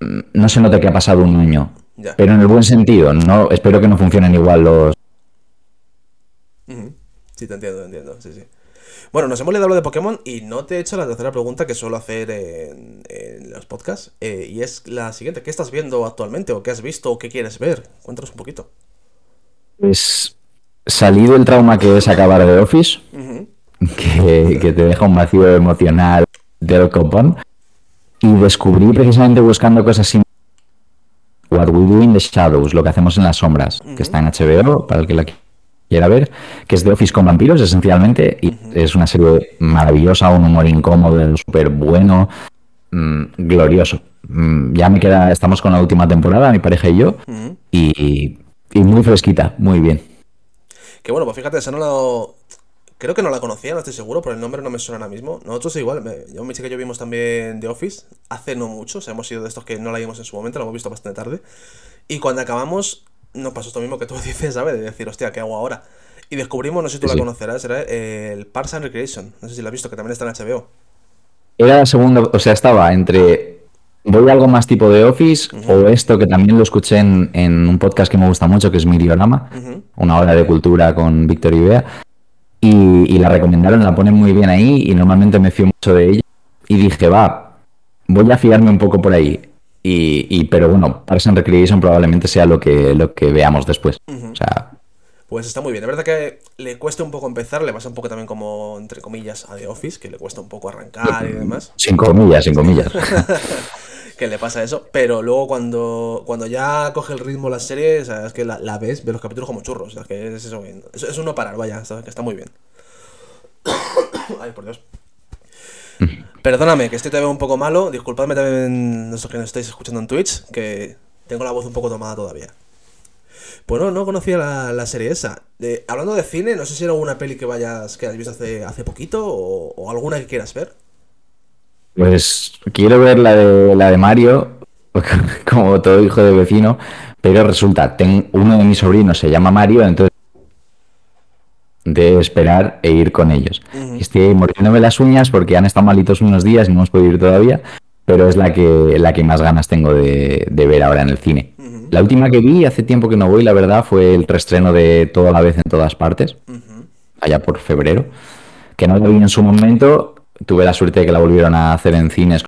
[SPEAKER 2] mm, no se note que ha pasado un año. Pero en el buen sentido, no espero que no funcionen igual los.
[SPEAKER 1] Sí, te entiendo, te entiendo, sí, sí. Bueno, nos hemos leído hablar de Pokémon y no te he hecho la tercera pregunta que suelo hacer en, los podcasts. Eh, y es la siguiente: ¿qué estás viendo actualmente? ¿O qué has visto? ¿O qué quieres ver? Cuéntanos un poquito.
[SPEAKER 2] Pues salido el trauma que es acabar de Office, que, te deja un vacío emocional del copón. Y descubrí precisamente buscando cosas sin What We Do in the Shadows, lo que hacemos en las sombras, que está en HBO, para el que la quiera ver, que es de Office con vampiros esencialmente, y es una serie maravillosa, un humor incómodo, súper bueno, mm, glorioso. Mm, ya me queda, estamos con la última temporada, mi pareja y yo, y, muy fresquita, muy bien.
[SPEAKER 1] Que bueno, pues fíjate, esa no la... Creo que no la conocía, no estoy seguro, pero el nombre no me suena ahora mismo. Nosotros igual, yo me chica y yo vimos también The Office, hace no mucho, o sea, hemos sido de estos que no la vimos en su momento, la hemos visto bastante tarde. Y cuando acabamos, nos pasó esto mismo que tú dices, ¿sabes? De decir, hostia, ¿qué hago ahora? Y descubrimos, no sé si tú la conocerás, era el Parks and Recreation. No sé si la has visto, que también está en HBO.
[SPEAKER 2] Era la segunda, o sea, estaba entre voy a algo más tipo de Office o esto que también lo escuché en, un podcast que me gusta mucho, que es Miriorama, una hora de cultura con Víctor Ibea. Y, y, la recomendaron, la ponen muy bien ahí y normalmente me fío mucho de ella. Y dije, va, voy a fiarme un poco por ahí. Y, pero bueno, Parks and Recreation probablemente sea lo que, lo que veamos después. O sea.
[SPEAKER 1] Pues está muy bien. Es verdad que le cuesta un poco empezar, le pasa un poco también como, entre comillas, a The Office, que le cuesta un poco arrancar y demás.
[SPEAKER 2] Sin comillas, sin comillas.
[SPEAKER 1] que le pasa eso, pero luego cuando, cuando ya coge el ritmo la serie, o sea, es que la, ves, ves los capítulos como churros, o sea, que es eso, es, es uno parar, vaya, que está muy bien. Ay, por Dios. Perdóname, que estoy todavía un poco malo. Disculpadme también los que nos estáis escuchando en Twitch, que tengo la voz un poco tomada todavía. Pues no, no conocía la, serie esa. hablando de cine, no sé si era alguna peli que vayas que has visto hace, hace poquito o, alguna que quieras ver.
[SPEAKER 2] Pues quiero ver la de la de Mario, como todo hijo de vecino, pero resulta, tengo, uno de mis sobrinos se llama Mario, entonces de esperar e ir con ellos. Estoy mordiéndome las uñas porque han estado malitos unos días y no hemos podido ir todavía, pero es la que, la que más ganas tengo de, ver ahora en el cine. La última que vi, hace tiempo que no voy, la verdad, fue el reestreno de Toda la vez en todas partes, allá por febrero, que no la vi en su momento, tuve la suerte de que la volvieron a hacer en cines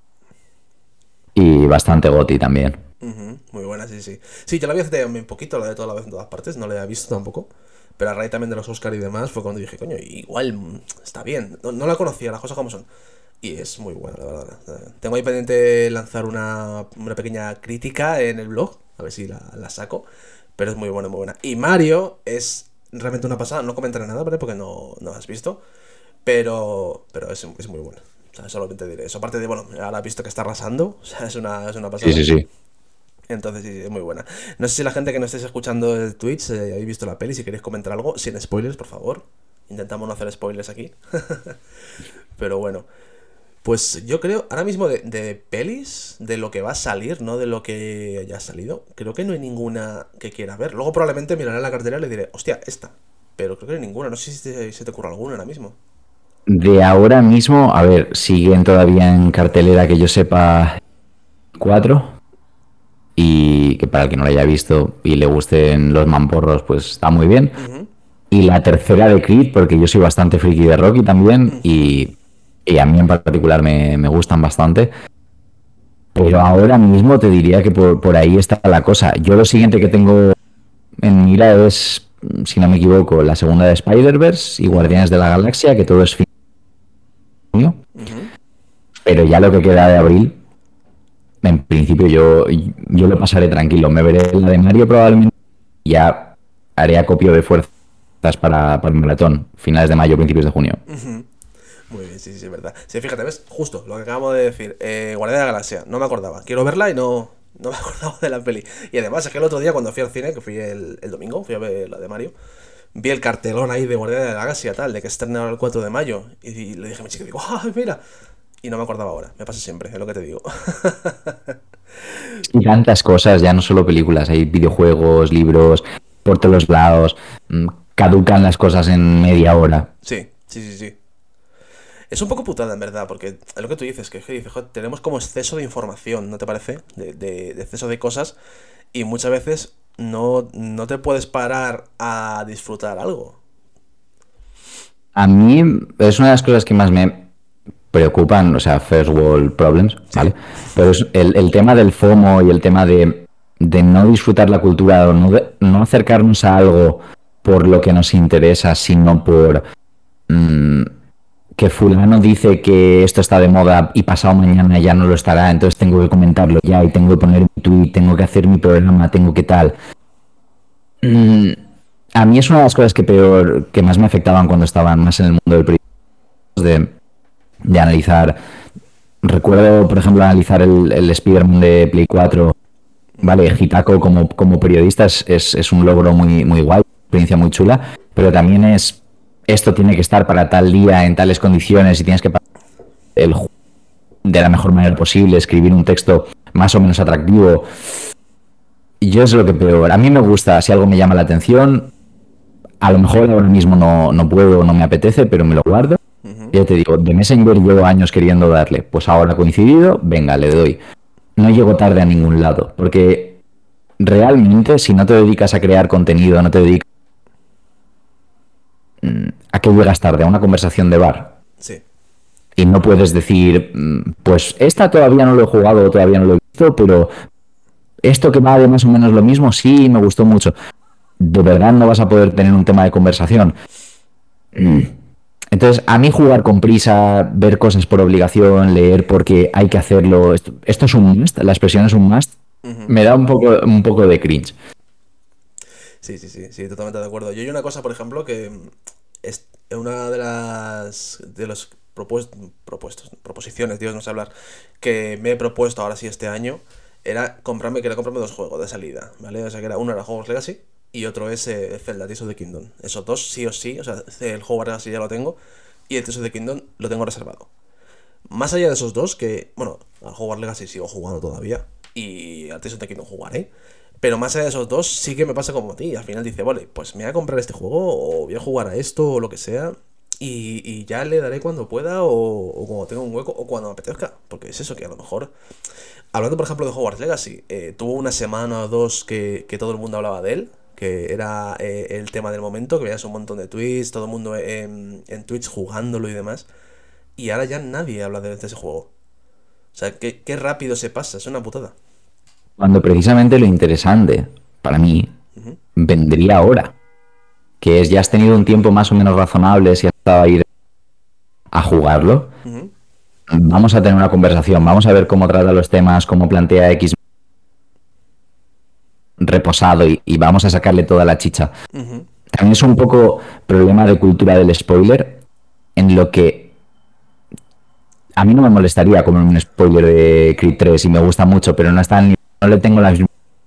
[SPEAKER 2] y bastante goti también.
[SPEAKER 1] Muy buena, sí, sí. Sí, yo la vi hace un poquito, la de Toda la vez en todas partes, no la he visto tampoco. Pero a raíz también de los Oscar y demás fue cuando dije, coño, igual está bien. No, la conocía, las cosas como son. Y es muy buena, la verdad. Tengo ahí pendiente lanzar una, pequeña crítica en el blog, a ver si la, saco. Pero es muy buena, muy buena. Y Mario es realmente una pasada. No comentaré nada, ¿vale? Porque no, no has visto. Pero, pero es, es muy buena. O sea, solamente diré eso. Aparte de, bueno, ahora has visto que está arrasando. O sea, es una, es una pasada.
[SPEAKER 2] Sí, sí, sí.
[SPEAKER 1] Entonces sí, es muy buena. No sé si la gente que no estéis escuchando Twitch eh, habéis visto la peli, si queréis comentar algo, sin spoilers, por favor. Intentamos no hacer spoilers aquí. Pero bueno. Pues yo creo, ahora mismo de, pelis, de lo que va a salir, no de lo que ya ha salido, creo que no hay ninguna que quiera ver. Luego probablemente miraré la cartera y le diré, hostia, esta. Pero creo que no hay ninguna, no sé si se te ocurre alguna ahora mismo.
[SPEAKER 2] De ahora mismo, a ver, siguen todavía en cartelera que yo sepa cuatro y que para el que no lo haya visto y le gusten los mamporros, pues está muy bien. Y la tercera de Creed, porque yo soy bastante friki de Rocky también y, a mí en particular me, gustan bastante. Pero ahora mismo te diría que por, ahí está la cosa. Yo lo siguiente que tengo en mira es, si no me equivoco, la segunda de Spider-Verse y Guardianes de la Galaxia, que todo es fin. Pero ya lo que queda de abril, en principio yo, yo lo pasaré tranquilo. Me veré la de Mario probablemente ya haré acopio de fuerzas para, para el maratón, finales de mayo, principios de junio.
[SPEAKER 1] Muy bien, sí, sí, es verdad. Sí, fíjate, ves, justo lo que acabamos de decir. Eh, Guardia de la Galaxia, no me acordaba. Quiero verla y no, no me acordaba de la peli. Y además es que el otro día cuando fui al cine, que fui el, domingo, fui a ver la de Mario, vi el cartelón ahí de Guardia de la Galaxia, tal, de que estrena el 4 de mayo. Y, le dije a mi chica, digo, ¡ah, mira! y no me acordaba ahora. Me pasa siempre, es lo que te digo.
[SPEAKER 2] y tantas cosas, ya no solo películas, hay videojuegos, libros, por todos los lados. Mm, caducan las cosas en media hora.
[SPEAKER 1] Sí, sí, sí, sí. Es un poco putada, en verdad, porque es lo que tú dices, que, dices, tenemos como exceso de información, ¿no te parece? De, exceso de cosas, y muchas veces no, no te puedes parar a disfrutar algo.
[SPEAKER 2] A mí es una de las cosas que más me preocupan, o sea, first world problems, ¿vale? Pero es el, tema del FOMO y el tema de, no disfrutar la cultura o no, no acercarnos a algo por lo que nos interesa, sino por mm, que fulano dice que esto está de moda y pasado mañana ya no lo estará, entonces tengo que comentarlo ya y tengo que poner mi tweet, tengo que hacer mi programa, tengo que tal. Mm, a mí es una de las cosas que peor, que más me afectaban cuando estaban más en el mundo del periodismo, de, de analizar. Recuerdo, por ejemplo, analizar el, el Spider-Man de Play 4. Vale, Gitaco como, como periodista es, es, un logro muy, muy guay, experiencia muy chula, pero también es esto tiene que estar para tal día, en tales condiciones, y tienes que el de la mejor manera posible, escribir un texto más o menos atractivo. Yo es lo que peor. A mí me gusta, si algo me llama la atención, a lo mejor ahora mismo no, no puedo, no me apetece, pero me lo guardo. Ya te digo, de Messenger llevo años queriendo darle. Pues ahora coincidido, venga, le doy. No llego tarde a ningún lado, porque realmente si no te dedicas a crear contenido, no te dedicas ¿a qué llegas tarde? ¿A una conversación de bar?
[SPEAKER 1] Sí.
[SPEAKER 2] Y no puedes decir, mm, pues esta todavía no lo he jugado, todavía no lo he visto, pero esto que va de más o menos lo mismo, sí, me gustó mucho. De verdad no vas a poder tener un tema de conversación. Mm. Entonces, a mí jugar con prisa, ver cosas por obligación, leer porque hay que hacerlo, esto, es un must, la expresión es un must, me da un poco, un poco de cringe.
[SPEAKER 1] Sí, sí, sí, sí, totalmente de acuerdo. Yo hay una cosa, por ejemplo, que es una de las de los propuestos, proposiciones, Dios no sé hablar, que me he propuesto ahora sí este año, era comprarme, quería comprarme dos juegos de salida, ¿vale? O sea, que era uno era Juegos Legacy y otro es eh, Zelda, Tears of the Kingdom. Esos dos sí o sí, o sea, el juego Legacy ya lo tengo y el Tears of the Kingdom lo tengo reservado. Más allá de esos dos, que, bueno, al jugar Legacy sigo jugando todavía y al Tears of the Kingdom jugaré. Pero más allá de esos dos, sí que me pasa como a ti. Al final dice, vale, pues me voy a comprar este juego, o voy a jugar a esto, o lo que sea. Y, ya le daré cuando pueda, o, cuando tenga un hueco, o cuando me apetezca. Porque es eso que a lo mejor. Hablando, por ejemplo, de Hogwarts Legacy, eh, tuvo una semana o dos que, todo el mundo hablaba de él. Que era eh, el tema del momento, que veías un montón de tweets, todo el mundo en, en Twitch jugándolo y demás. Y ahora ya nadie habla de, ese juego. O sea, qué, qué rápido se pasa, es una putada.
[SPEAKER 2] Cuando precisamente lo interesante para mí vendría ahora, que es ya has tenido un tiempo más o menos razonable si has estado a ir a jugarlo. Vamos a tener una conversación, vamos a ver cómo trata los temas, cómo plantea X reposado y, vamos a sacarle toda la chicha. También es un poco problema de cultura del spoiler, en lo que a mí no me molestaría comer un spoiler de Creed 3 y me gusta mucho, pero no está ni no le tengo las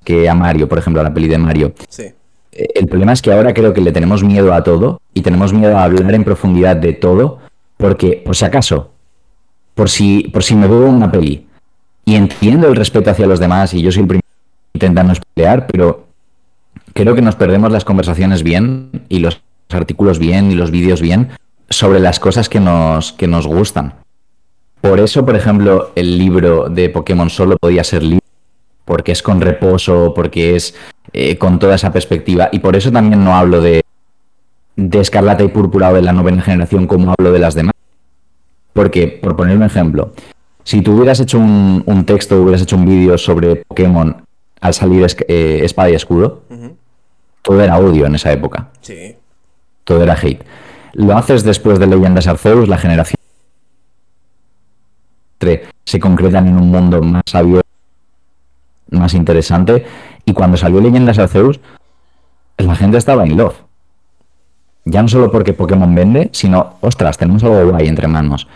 [SPEAKER 2] que a Mario, por ejemplo, a la peli de Mario.
[SPEAKER 1] Sí.
[SPEAKER 2] Eh, el problema es que ahora creo que le tenemos miedo a todo y tenemos miedo a hablar en profundidad de todo, porque, por si acaso, por si, por si me veo una peli y entiendo el respeto hacia los demás y yo soy el primero intentando pelear, pero creo que nos perdemos las conversaciones bien y los artículos bien y los vídeos bien sobre las cosas que nos, que nos gustan. Por eso, por ejemplo, el libro de Pokémon solo podía ser libre porque es con reposo, porque es eh, con toda esa perspectiva. Y por eso también no hablo de, de Escarlata y Púrpura o de la novena generación como hablo de las demás. Porque, por poner un ejemplo, si tú hubieras hecho un, un texto, hubieras hecho un vídeo sobre Pokémon al salir eh, Espada y Escudo, todo era odio en esa época.
[SPEAKER 1] Sí.
[SPEAKER 2] Todo era hate. Lo haces después de Leyendas Arceus, la generación se concretan en un mundo más abierto más interesante. Y cuando salió Leyendas Arceus, la gente estaba in love. Ya no solo porque Pokémon vende, sino, ostras, tenemos algo guay entre manos.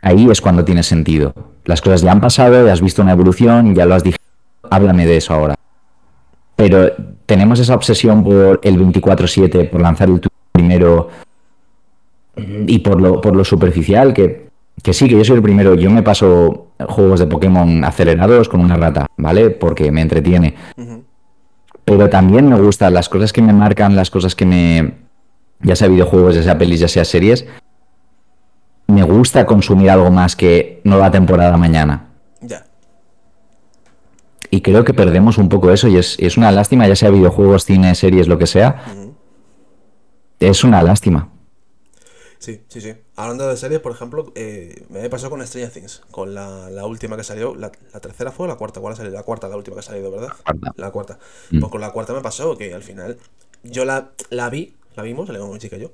[SPEAKER 2] Ahí es cuando tiene sentido. Las cosas ya han pasado, ya has visto una evolución, ya lo has dicho. Háblame de eso ahora. Pero tenemos esa obsesión por el 24-7, por lanzar el primero y por lo, por lo superficial que que sí, que yo soy el primero. Yo me paso juegos de Pokémon acelerados con una rata, ¿vale? Porque me entretiene. Pero también me gustan las cosas que me marcan, las cosas que me. Ya sea videojuegos, ya sea pelis, ya sea series. Me gusta consumir algo más que nueva temporada mañana.
[SPEAKER 1] Ya.
[SPEAKER 2] Y creo que perdemos un poco eso y es, una lástima, ya sea videojuegos, cine, series, lo que sea. Es una lástima.
[SPEAKER 1] Sí, sí, sí. Hablando de series, por ejemplo, eh, me pasado con Stranger Things, con la, la última que salió. La, tercera fue la cuarta? ¿Cuál ha salido? La cuarta, la última que ha salido, ¿verdad? La cuarta. La cuarta. Mm. Pues con la cuarta me pasó que al final yo la, la vi, la vimos, la mi chica y yo.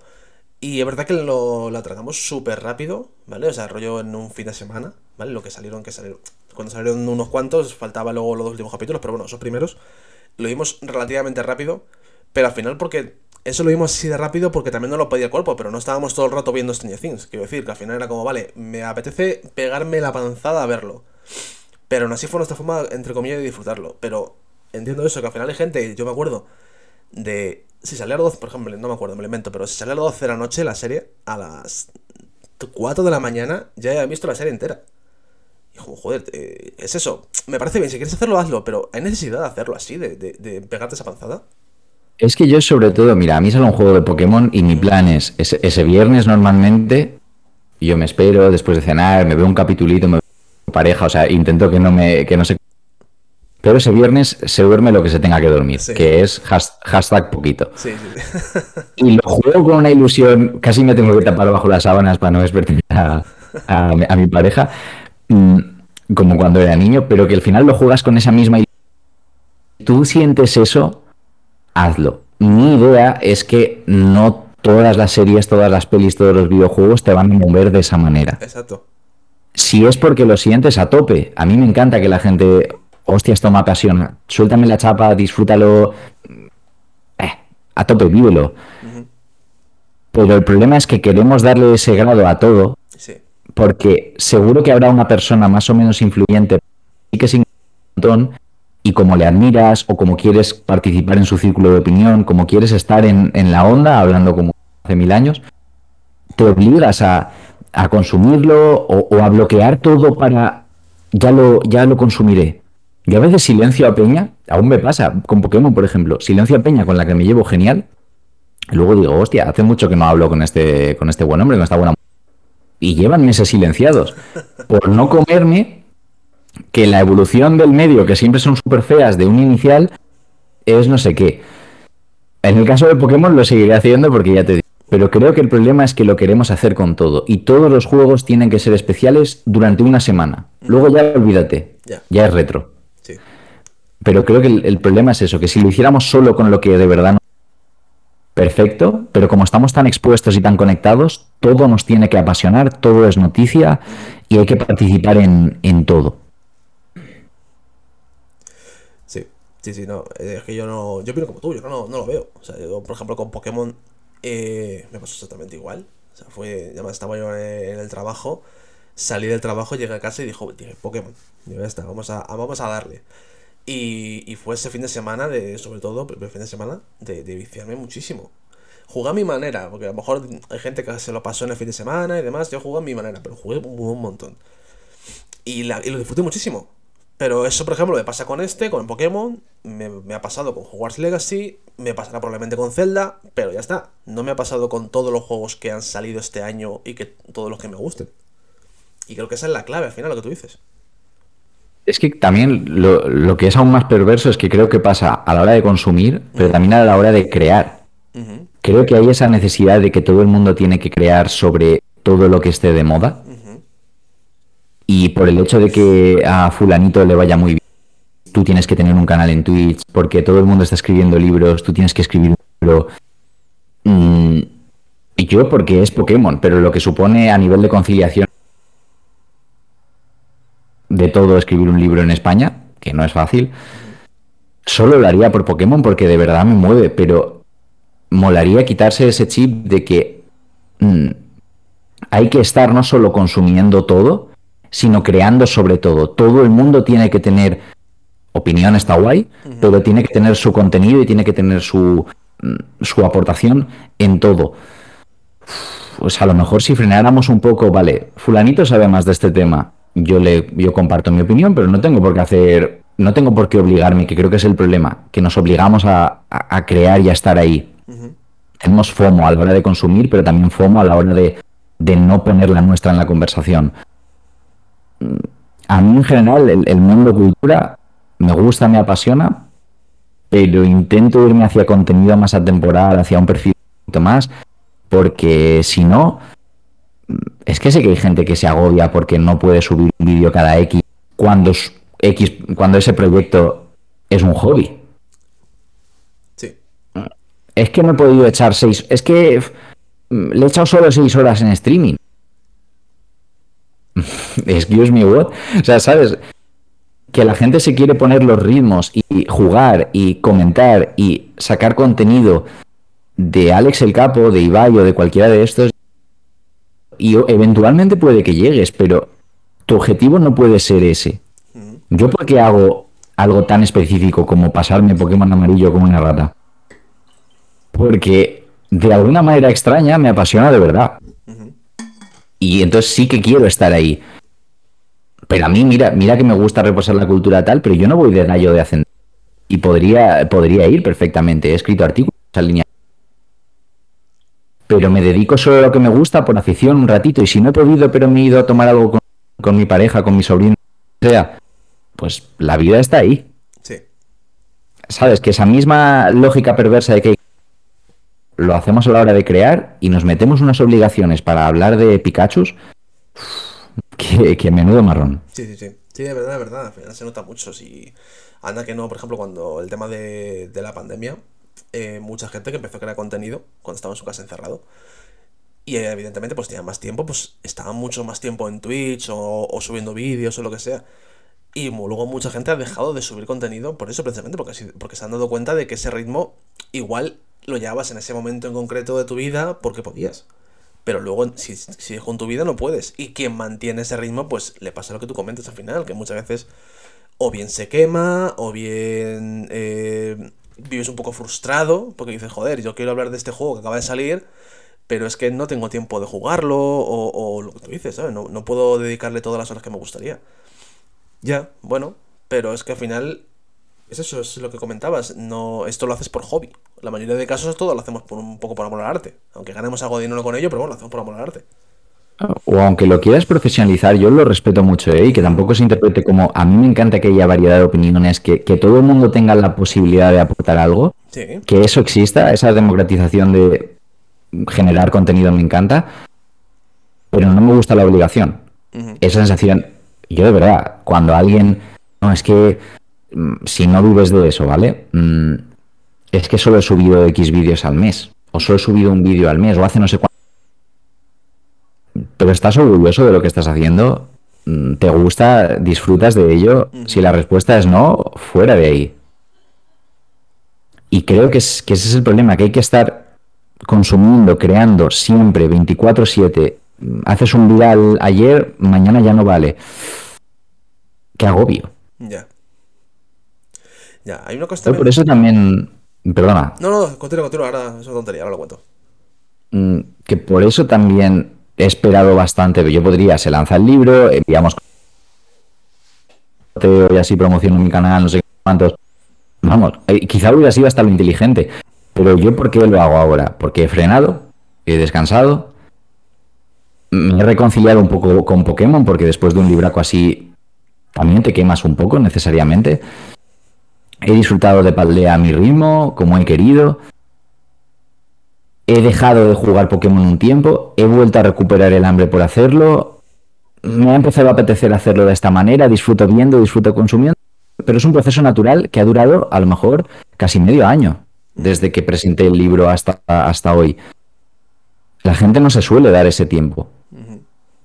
[SPEAKER 1] Y es verdad que lo, la tragamos súper rápido, ¿vale? O sea, rollo en un fin de semana, ¿vale? Lo que salieron, que salieron. Cuando salieron unos cuantos, faltaba luego los dos últimos capítulos, pero bueno, esos primeros lo vimos relativamente rápido. Pero al final, porque eso lo vimos así de rápido porque también no lo pedía el cuerpo, pero no estábamos todo el rato viendo Stranger Things. Quiero decir, que al final era como, vale, me apetece pegarme la panzada a verlo. Pero aún así fue nuestra forma, entre comillas, de disfrutarlo. Pero entiendo eso, que al final hay gente, yo me acuerdo, de. Si salía a las 12, por ejemplo, no me acuerdo, me lo invento, pero si salía a las 12 de la noche la serie, a las 4 de la mañana ya he visto la serie entera. Y joder, eh, es eso. Me parece bien, si quieres hacerlo, hazlo, pero ¿hay necesidad de hacerlo así, de, de, de pegarte esa panzada?
[SPEAKER 2] Es que yo sobre todo, mira, a mí sale un juego de Pokémon y mi plan es, ese, viernes normalmente, yo me espero después de cenar, me veo un capitulito, me veo pareja, o sea, intento que no me, que no se... Pero ese viernes se duerme lo que se tenga que dormir, que es hashtag poquito. Sí, sí. y lo juego con una ilusión, casi me tengo que tapar bajo las sábanas para no despertar a, a mi pareja, mm, como cuando era niño, pero que al final lo juegas con esa misma ilusión. Tú sientes eso hazlo. Mi idea es que no todas las series, todas las pelis, todos los videojuegos te van a mover de esa manera. Exacto. Si es porque lo sientes a tope, a mí me encanta que la gente, hostia, esto me apasiona, suéltame la chapa, disfrútalo, eh, a tope, vívelo. Pero el problema es que queremos darle ese grado a todo, porque seguro que habrá una persona más o menos influyente, y que sin un montón, y como le admiras o como quieres participar en su círculo de opinión, como quieres estar en, la onda, hablando como hace mil años, te obligas a, consumirlo o, a bloquear todo para ya lo, ya lo consumiré. Y a veces silencio a Peña, aún me pasa, con Pokémon, por ejemplo, silencio a Peña con la que me llevo genial. luego digo, hostia, hace mucho que no hablo con este, con este buen hombre, con esta buena Y llevan meses silenciados por no comerme que la evolución del medio, que siempre son súper feas de un inicial, es no sé qué. En el caso de Pokémon lo seguiré haciendo porque ya te digo. Pero creo que el problema es que lo queremos hacer con todo. Y todos los juegos tienen que ser especiales durante una semana. Luego ya olvídate. Ya, es retro. Pero creo que el, problema es eso, que si lo hiciéramos solo con lo que de verdad no... Perfecto, pero como estamos tan expuestos y tan conectados, todo nos tiene que apasionar, todo es noticia y hay que participar en, en todo.
[SPEAKER 1] Sí, sí, no. Es que yo no. Yo opino como tú, yo no, no lo veo. O sea, yo, por ejemplo, con Pokémon eh, me pasó exactamente igual. O sea, fue. Ya estaba yo en el trabajo. Salí del trabajo, llegué a casa y dijo, dije, Pokémon. Y ya está, vamos a, vamos a darle. Y, y fue ese fin de semana, de, sobre todo, el fin de semana, de, viciarme muchísimo. Jugué a mi manera, porque a lo mejor hay gente que se lo pasó en el fin de semana y demás. Yo jugué a mi manera, pero jugué un montón. Y, la, y lo disfruté muchísimo. Pero eso, por ejemplo, me pasa con este, con Pokémon, me, ha pasado con Hogwarts Legacy, me pasará probablemente con Zelda, pero ya está. No me ha pasado con todos los juegos que han salido este año y que todos los que me gusten. Y creo que esa es la clave al final, lo que tú dices.
[SPEAKER 2] Es que también lo, que es aún más perverso es que creo que pasa a la hora de consumir, pero también a la hora de crear. Creo que hay esa necesidad de que todo el mundo tiene que crear sobre todo lo que esté de moda. Y por el hecho de que a fulanito le vaya muy bien, tú tienes que tener un canal en Twitch, porque todo el mundo está escribiendo libros, tú tienes que escribir un libro. Mm, y yo porque es Pokémon, pero lo que supone a nivel de conciliación de todo escribir un libro en España, que no es fácil, solo lo haría por Pokémon porque de verdad me mueve, pero molaría quitarse ese chip de que mm, hay que estar no solo consumiendo todo, sino creando sobre todo. Todo el mundo tiene que tener opinión, está guay, pero tiene que tener su contenido y tiene que tener su, mm, su aportación en todo. Pues a lo mejor si frenáramos un poco, vale, fulanito sabe más de este tema, yo le yo comparto mi opinión, pero no tengo por qué hacer, no tengo por qué obligarme, que creo que es el problema, que nos obligamos a, crear y a estar ahí. Tenemos FOMO a la hora de consumir, pero también FOMO a la hora de, de no poner la nuestra en la conversación a mí en general el, mundo cultura me gusta, me apasiona, pero intento irme hacia contenido más atemporal, hacia un perfil un poquito más, porque si no, Es que sé que hay gente que se agobia porque no puede subir un vídeo cada X cuando, X cuando ese proyecto es un hobby.
[SPEAKER 1] Sí.
[SPEAKER 2] Es que no he podido echar seis. Es que le he echado solo seis horas en streaming. Excuse me, what? O sea, ¿sabes? Que la gente se quiere poner los ritmos y jugar y comentar y sacar contenido de Alex el Capo, de Ibai o de cualquiera de estos. Y eventualmente puede que llegues, pero tu objetivo no puede ser ese. Yo porque hago algo tan específico como pasarme Pokémon amarillo como una rata. Porque de alguna manera extraña me apasiona de verdad. Y entonces sí que quiero estar ahí. Pero a mí, mira, mira que me gusta reposar la cultura tal, pero yo no voy de gallo de ascender. Y podría, podría ir perfectamente. He escrito artículos en esa línea. Pero me dedico solo a lo que me gusta por afición un ratito. Y si no he podido, pero me he ido a tomar algo con, mi pareja, con mi sobrino, sea, pues la vida está ahí.
[SPEAKER 1] Sí.
[SPEAKER 2] ¿Sabes? Que esa misma lógica perversa de que lo hacemos a la hora de crear y nos metemos unas obligaciones para hablar de Pikachu, que, menudo marrón.
[SPEAKER 1] Sí, sí, sí. Sí, de verdad, de verdad. Al final se nota mucho. Si anda que no, por ejemplo, cuando el tema de, la pandemia, eh, mucha gente que empezó a crear contenido cuando estaba en su casa encerrado. Y evidentemente, pues tenía más tiempo, pues estaba mucho más tiempo en Twitch o, o subiendo vídeos o lo que sea. Y luego mucha gente ha dejado de subir contenido por eso, precisamente, porque, porque se han dado cuenta de que ese ritmo igual lo llevabas en ese momento en concreto de tu vida porque podías. Pero luego, si sigues con tu vida, no puedes. Y quien mantiene ese ritmo, pues le pasa lo que tú comentas al final, que muchas veces o bien se quema, o bien eh, vives un poco frustrado, porque dices, joder, yo quiero hablar de este juego que acaba de salir, pero es que no tengo tiempo de jugarlo, o, lo que tú dices, ¿sabes? No, no puedo dedicarle todas las horas que me gustaría. Ya, bueno, pero es que al final es eso, es lo que comentabas. No, esto lo haces por hobby. La mayoría de casos todo lo hacemos por un poco por amor al arte. Aunque ganemos algo de dinero con ello, pero bueno, lo hacemos por amor al arte.
[SPEAKER 2] O aunque lo quieras profesionalizar, yo lo respeto mucho, ¿eh? y que tampoco se interprete como a mí me encanta que haya variedad de opiniones, que, todo el mundo tenga la posibilidad de aportar algo, que eso exista, esa democratización de generar contenido me encanta, pero no me gusta la obligación. Esa sensación, yo de verdad, cuando alguien, no, es que si no vives de eso, ¿vale? Mm, es que solo he subido X vídeos al mes, o solo he subido un vídeo al mes, o hace no sé cuánto. Pero estás orgulloso de lo que estás haciendo, mm, te gusta, disfrutas de ello. Si la respuesta es no, fuera de ahí. Y creo que, es, que ese es el problema, que hay que estar consumiendo, creando siempre 24/7. Haces un viral ayer, mañana ya no vale. Qué agobio.
[SPEAKER 1] Ya. Ya, hay una cosa
[SPEAKER 2] Por eso también. Perdona.
[SPEAKER 1] No, no, continúa, continúa, ahora es una tontería, ahora lo cuento.
[SPEAKER 2] Mm, que por eso también he esperado bastante. Yo podría, se lanza el libro, enviamos. Y así promociono mi canal, no sé cuántos. Vamos, eh, quizá hubiera sido hasta lo inteligente. Pero yo, ¿por qué lo hago ahora? Porque he frenado, he descansado, me he reconciliado un poco con Pokémon, porque después de un libraco así también te quemas un poco necesariamente. He disfrutado de Paldea a mi ritmo, como he querido. He dejado de jugar Pokémon un tiempo, he vuelto a recuperar el hambre por hacerlo. Me ha empezado a apetecer hacerlo de esta manera, disfruto viendo, disfruto consumiendo. Pero es un proceso natural que ha durado a lo mejor casi medio año, desde que presenté el libro hasta, hasta hoy. La gente no se suele dar ese tiempo.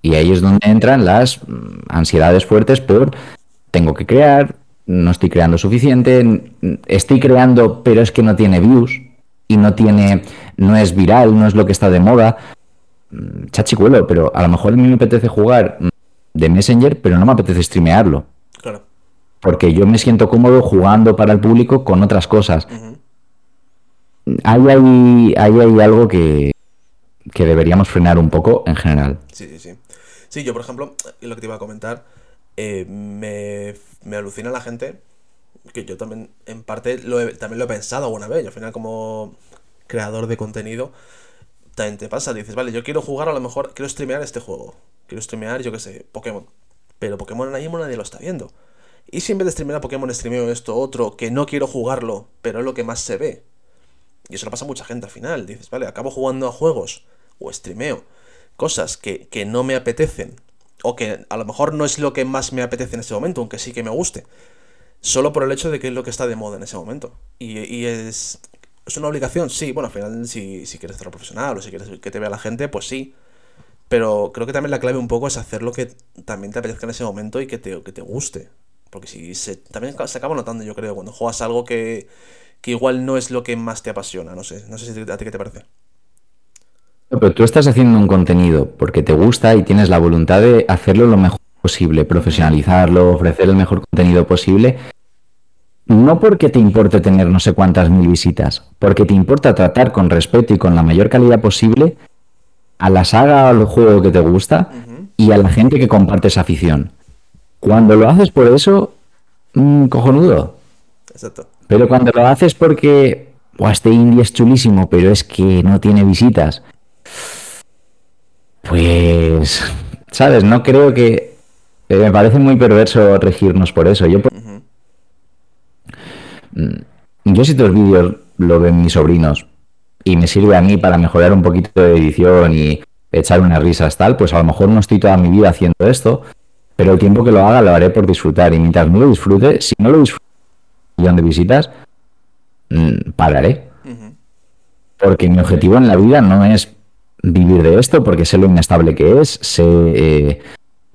[SPEAKER 2] Y ahí es donde entran las mm, ansiedades fuertes por tengo que crear, no estoy creando suficiente, estoy creando, pero es que no tiene views y no tiene, no es viral, no es lo que está de moda. Mm, chachicuelo, pero a lo mejor a mí me apetece jugar de Messenger, pero no me apetece streamearlo.
[SPEAKER 1] Claro.
[SPEAKER 2] Porque yo me siento cómodo jugando para el público con otras cosas. ahí, hay, hay algo que, que deberíamos frenar un poco en general.
[SPEAKER 1] Sí, sí, sí. Sí, yo por ejemplo, lo que te iba a comentar, eh, me, me, alucina la gente, que yo también en parte también lo he pensado alguna vez, y al final como creador de contenido, también te pasa, dices, vale, yo quiero jugar a lo mejor, quiero streamear este juego, quiero streamear, yo qué sé, Pokémon, pero Pokémon ahora mismo nadie lo está viendo. Y si en vez de streamear a Pokémon streameo esto otro, que no quiero jugarlo, pero es lo que más se ve. Y eso lo pasa a mucha gente al final. Dices, vale, acabo jugando a juegos o streameo cosas que, que no me apetecen, o que a lo mejor no es lo que más me apetece en ese momento, aunque sí que me guste, solo por el hecho de que es lo que está de moda en ese momento. Y, y es, ¿Es una obligación? Sí, bueno, al final si, si quieres hacerlo profesional o si quieres que te vea la gente, pues sí. Pero creo que también la clave un poco es hacer lo que también te apetezca en ese momento y que te, que te guste. Porque si se, también se acaba notando, yo creo, cuando juegas algo que, que igual no es lo que más te apasiona. No sé, no sé si a ti qué te parece.
[SPEAKER 2] Pero tú estás haciendo un contenido porque te gusta y tienes la voluntad de hacerlo lo mejor posible, profesionalizarlo, ofrecer el mejor contenido posible no porque te importe tener no sé cuántas mil visitas, porque te importa tratar con respeto y con la mayor calidad posible a la saga o al juego que te gusta y a la gente que comparte esa afición. Cuando lo haces por eso, mmm, cojonudo. Exacto. Pero cuando lo haces porque este indie es chulísimo, pero es que no tiene visitas, pues, ¿sabes? No creo que... Eh, me parece muy perverso regirnos por eso. Yo, Mm, yo si los vídeos lo ven mis sobrinos y me sirve a mí para mejorar un poquito de edición y echar unas risas tal, pues a lo mejor no estoy toda mi vida haciendo esto, pero el tiempo que lo haga lo haré por disfrutar y mientras no lo disfrute, si no lo disfrute un millón de visitas, mm, pararé. Porque mi objetivo en la vida no es vivir de esto, porque sé lo inestable que es, sé eh,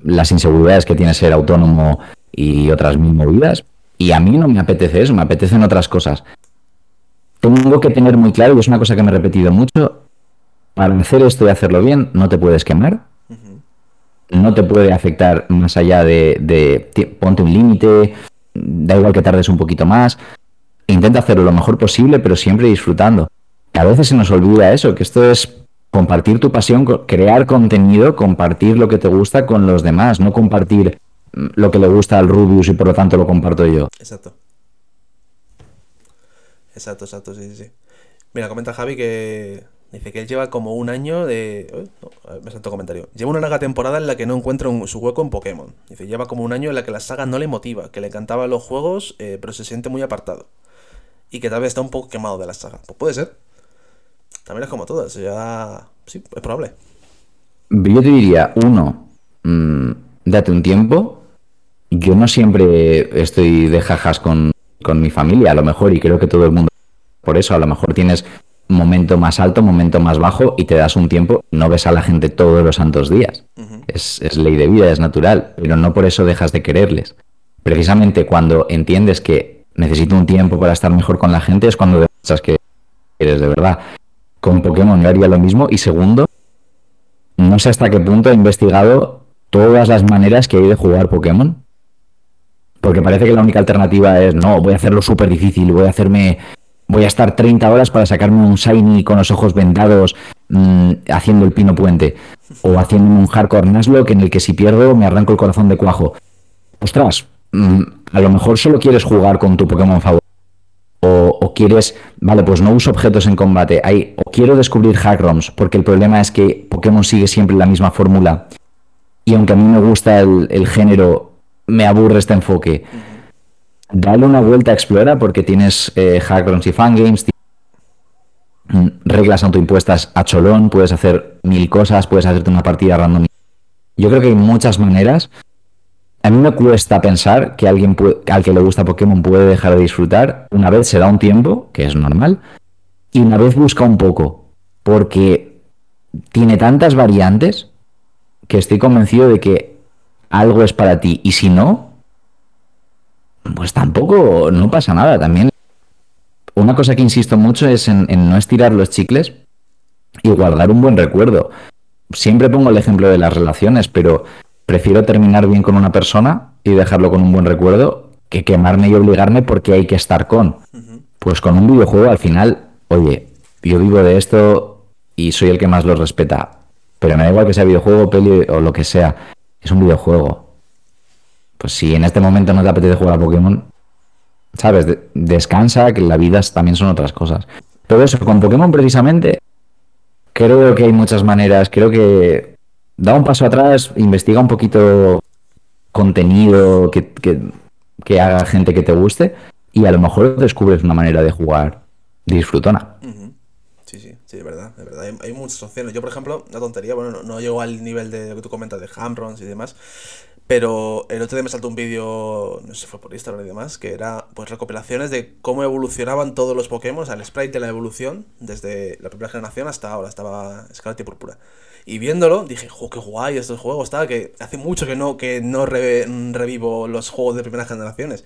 [SPEAKER 2] las inseguridades que tiene ser autónomo y otras mil movidas, y a mí no me apetece eso, me apetecen otras cosas. Tengo que tener muy claro, y es una cosa que me he repetido mucho, para hacer esto y hacerlo bien, no te puedes quemar. No te puede afectar más allá de, ponte un límite, da igual que tardes un poquito más. Intenta hacerlo lo mejor posible, pero siempre disfrutando. A veces se nos olvida eso, que esto es compartir tu pasión, crear contenido, compartir lo que te gusta con los demás, no compartir lo que le gusta al Rubius y por lo tanto lo comparto yo.
[SPEAKER 1] Exacto. Exacto, exacto, sí, sí. Mira, comenta Javi que dice que él lleva como un año de... me salto comentario. Lleva una larga temporada en la que no encuentra su hueco en Pokémon. Dice, lleva como un año en la que la saga no le motiva, que le encantaban los juegos, eh, pero se siente muy apartado. Y que tal vez está un poco quemado de la saga. Pues puede ser. También es como todas, ya... Sí, es probable.
[SPEAKER 2] Yo te diría, uno, mm, date un tiempo, yo no siempre estoy de jajas con, mi familia, a lo mejor, y creo que todo el mundo. Por eso, a lo mejor tienes momento más alto, momento más bajo, y te das un tiempo, no ves a la gente todos los santos días. es, es, ley de vida, es natural, pero no por eso dejas de quererles. Precisamente cuando entiendes que necesito un tiempo para estar mejor con la gente, es cuando demuestras que eres de verdad. Con Pokémon haría lo mismo, y segundo, no sé hasta qué punto he investigado todas las maneras que hay de jugar Pokémon porque parece que la única alternativa es, no, voy a hacerlo súper difícil, voy a hacerme, voy a estar 30 horas para sacarme un shiny con los ojos vendados mm, haciendo el pino puente. O haciendo un hardcore Nuzlocke en el que si pierdo me arranco el corazón de cuajo. Ostras, mm, a lo mejor solo quieres jugar con tu Pokémon favorito. Quieres, vale, pues no uso objetos en combate. Hay, o quiero descubrir hackroms, porque el problema es que Pokémon sigue siempre la misma fórmula. Y aunque a mí me gusta el, género me aburre este enfoque. Dale una vuelta a Explora porque tienes eh, hackrons y fangames, mm, reglas autoimpuestas a cholón, puedes hacer mil cosas, puedes hacerte una partida random. Yo creo que hay muchas maneras. A mí me cuesta pensar que alguien al que le gusta Pokémon puede dejar de disfrutar. Una vez se da un tiempo, que es normal, y una vez busca un poco, porque tiene tantas variantes que estoy convencido de que algo es para ti. Y si no, pues tampoco, no pasa nada. También una cosa que insisto mucho es en, no estirar los chicles y guardar un buen recuerdo. Siempre pongo el ejemplo de las relaciones, pero prefiero terminar bien con una persona y dejarlo con un buen recuerdo que quemarme y obligarme porque hay que estar con. Pues con un videojuego al final, oye, yo vivo de esto y soy el que más lo respeta. Pero me da igual que sea videojuego, peli o lo que sea es un videojuego. Pues si en este momento no te apetece jugar a Pokémon, ¿sabes? descansa, que la vida también son otras cosas. Pero eso, con Pokémon precisamente, creo que hay muchas maneras. Creo que da un paso atrás, investiga un poquito contenido que, que, haga gente que te guste y a lo mejor descubres una manera de jugar disfrutona.
[SPEAKER 1] Sí, sí, Sí, es verdad, es verdad. Hay, muchas opciones. Yo, por ejemplo, una tontería, bueno, no, llego al nivel de lo que tú comentas de Hamrons y demás. Pero el otro día me saltó un vídeo, no sé si fue por Instagram y demás, que era pues recopilaciones de cómo evolucionaban todos los Pokémon, al sprite de la evolución, desde la primera generación hasta ahora, estaba Escarlata y Púrpura. Y viéndolo, dije, jo, qué guay estos juegos, estaba que hace mucho que no, que no revivo los juegos de primeras generaciones.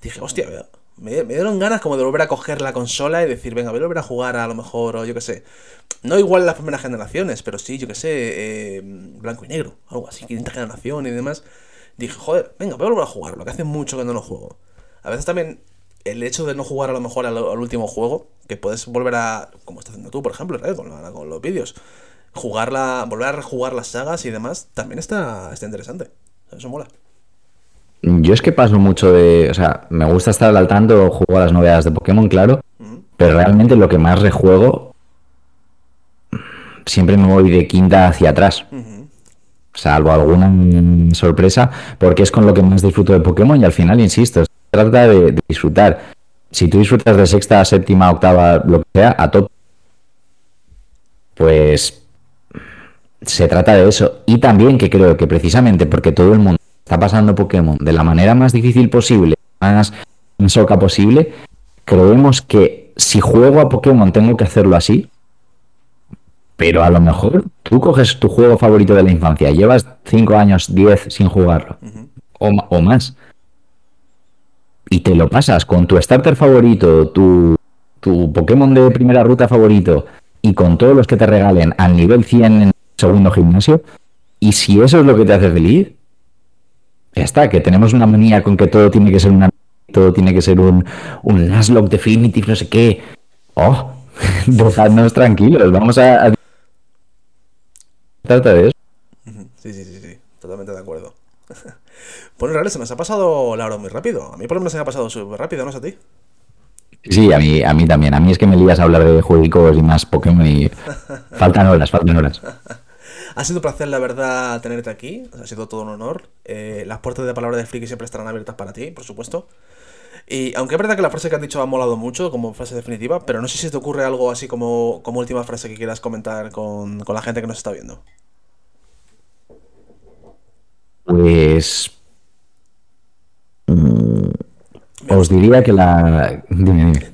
[SPEAKER 1] Dije, hostia, me, me, dieron ganas como de volver a coger la consola y decir, venga, voy a volver a jugar a lo mejor, o yo qué sé. No igual las primeras generaciones, pero sí, yo qué sé, eh, blanco y negro, algo así, quinta generación y demás. Dije, joder, venga, voy a volver a jugarlo, que hace mucho que no lo juego. A veces también el hecho de no jugar a lo mejor al, último juego, que puedes volver a, como estás haciendo tú, por ejemplo, con, con los vídeos, jugarla, volver a rejugar las sagas y demás, también está, está interesante. Eso mola.
[SPEAKER 2] Yo es que paso mucho de. O sea, me gusta estar al tanto, juego a las novedades de Pokémon, claro. Pero realmente lo que más rejuego. Siempre me voy de quinta hacia atrás. Salvo alguna sorpresa, porque es con lo que más disfruto de Pokémon y al final, insisto, se trata de, disfrutar. Si tú disfrutas de sexta, séptima, octava, lo que sea, a top, pues se trata de eso. Y también que creo que precisamente porque todo el mundo está pasando Pokémon de la manera más difícil posible, más soca posible, creemos que si juego a Pokémon tengo que hacerlo así. Pero a lo mejor tú coges tu juego favorito de la infancia, llevas 5 años, 10 sin jugarlo, o, o, más, y te lo pasas con tu starter favorito, tu, tu Pokémon de primera ruta favorito, y con todos los que te regalen al nivel 100 en segundo gimnasio, y si eso es lo que te hace feliz, ya está, que tenemos una manía con que todo tiene que ser una todo tiene que ser un, un Nuzlocke Definitive, no sé qué. Oh, dejadnos tranquilos, vamos a, Trata de eso.
[SPEAKER 1] Sí, sí, sí, sí, totalmente de acuerdo. bueno, real, se nos ha pasado la hora muy rápido. A mí por lo menos se me ha pasado súper rápido, ¿no es a ti?
[SPEAKER 2] Sí, a mí, a mí también. A mí es que me lías a hablar de juegos y más Pokémon y faltan horas, faltan horas.
[SPEAKER 1] Ha sido un placer, la verdad, tenerte aquí. Ha sido todo un honor. Eh, las puertas de palabra de friki siempre estarán abiertas para ti, por supuesto. Y aunque es verdad que la frase que has dicho ha molado mucho como frase definitiva, pero no sé si te ocurre algo así como, como última frase que quieras comentar con, con la gente que nos está viendo.
[SPEAKER 2] Pues os diría que la.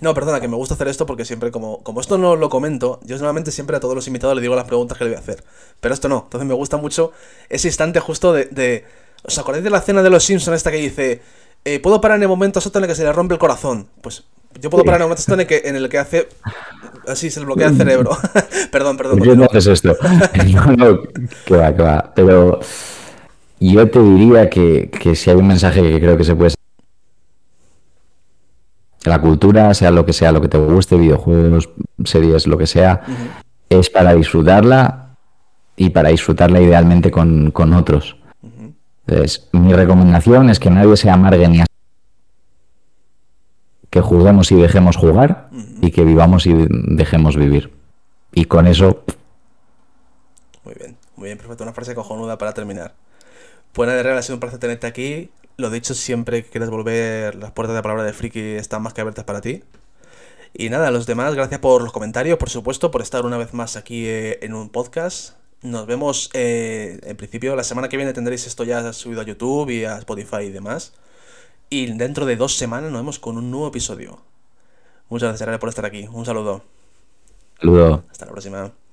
[SPEAKER 1] No, perdona, que me gusta hacer esto porque siempre, como, como esto no lo comento, yo normalmente siempre a todos los invitados le digo las preguntas que le voy a hacer. Pero esto no. Entonces me gusta mucho ese instante justo de. de ¿Os acordáis de la escena de los Simpsons esta que dice. Eh, puedo parar en el momento exacto en el que se le rompe el corazón? Pues yo puedo parar en el momento exacto en el que, en el que hace. Así se le bloquea el cerebro. perdón, perdón.
[SPEAKER 2] Yo no haces esto. no, no, que va, que va. Pero. Yo te diría que, que si hay un mensaje que creo que se puede la cultura, sea lo que sea, lo que te guste, videojuegos, series, lo que sea, es para disfrutarla y para disfrutarla idealmente con, otros. Entonces, mi recomendación es que nadie se amargue ni a... que juguemos y dejemos jugar y que vivamos y dejemos vivir. Y con eso...
[SPEAKER 1] Muy bien, muy bien, perfecto. Una frase cojonuda para terminar. Buena de regla, ha sido un placer tenerte aquí. Lo dicho, siempre que quieras volver, las puertas de la palabra de friki están más que abiertas para ti. Y nada, los demás, gracias por los comentarios, por supuesto, por estar una vez más aquí eh, en un podcast. Nos vemos, eh, en principio, la semana que viene tendréis esto ya subido a YouTube y a Spotify y demás. Y dentro de dos semanas nos vemos con un nuevo episodio. Muchas gracias, por estar aquí. Un saludo.
[SPEAKER 2] Saludo.
[SPEAKER 1] Hasta la próxima.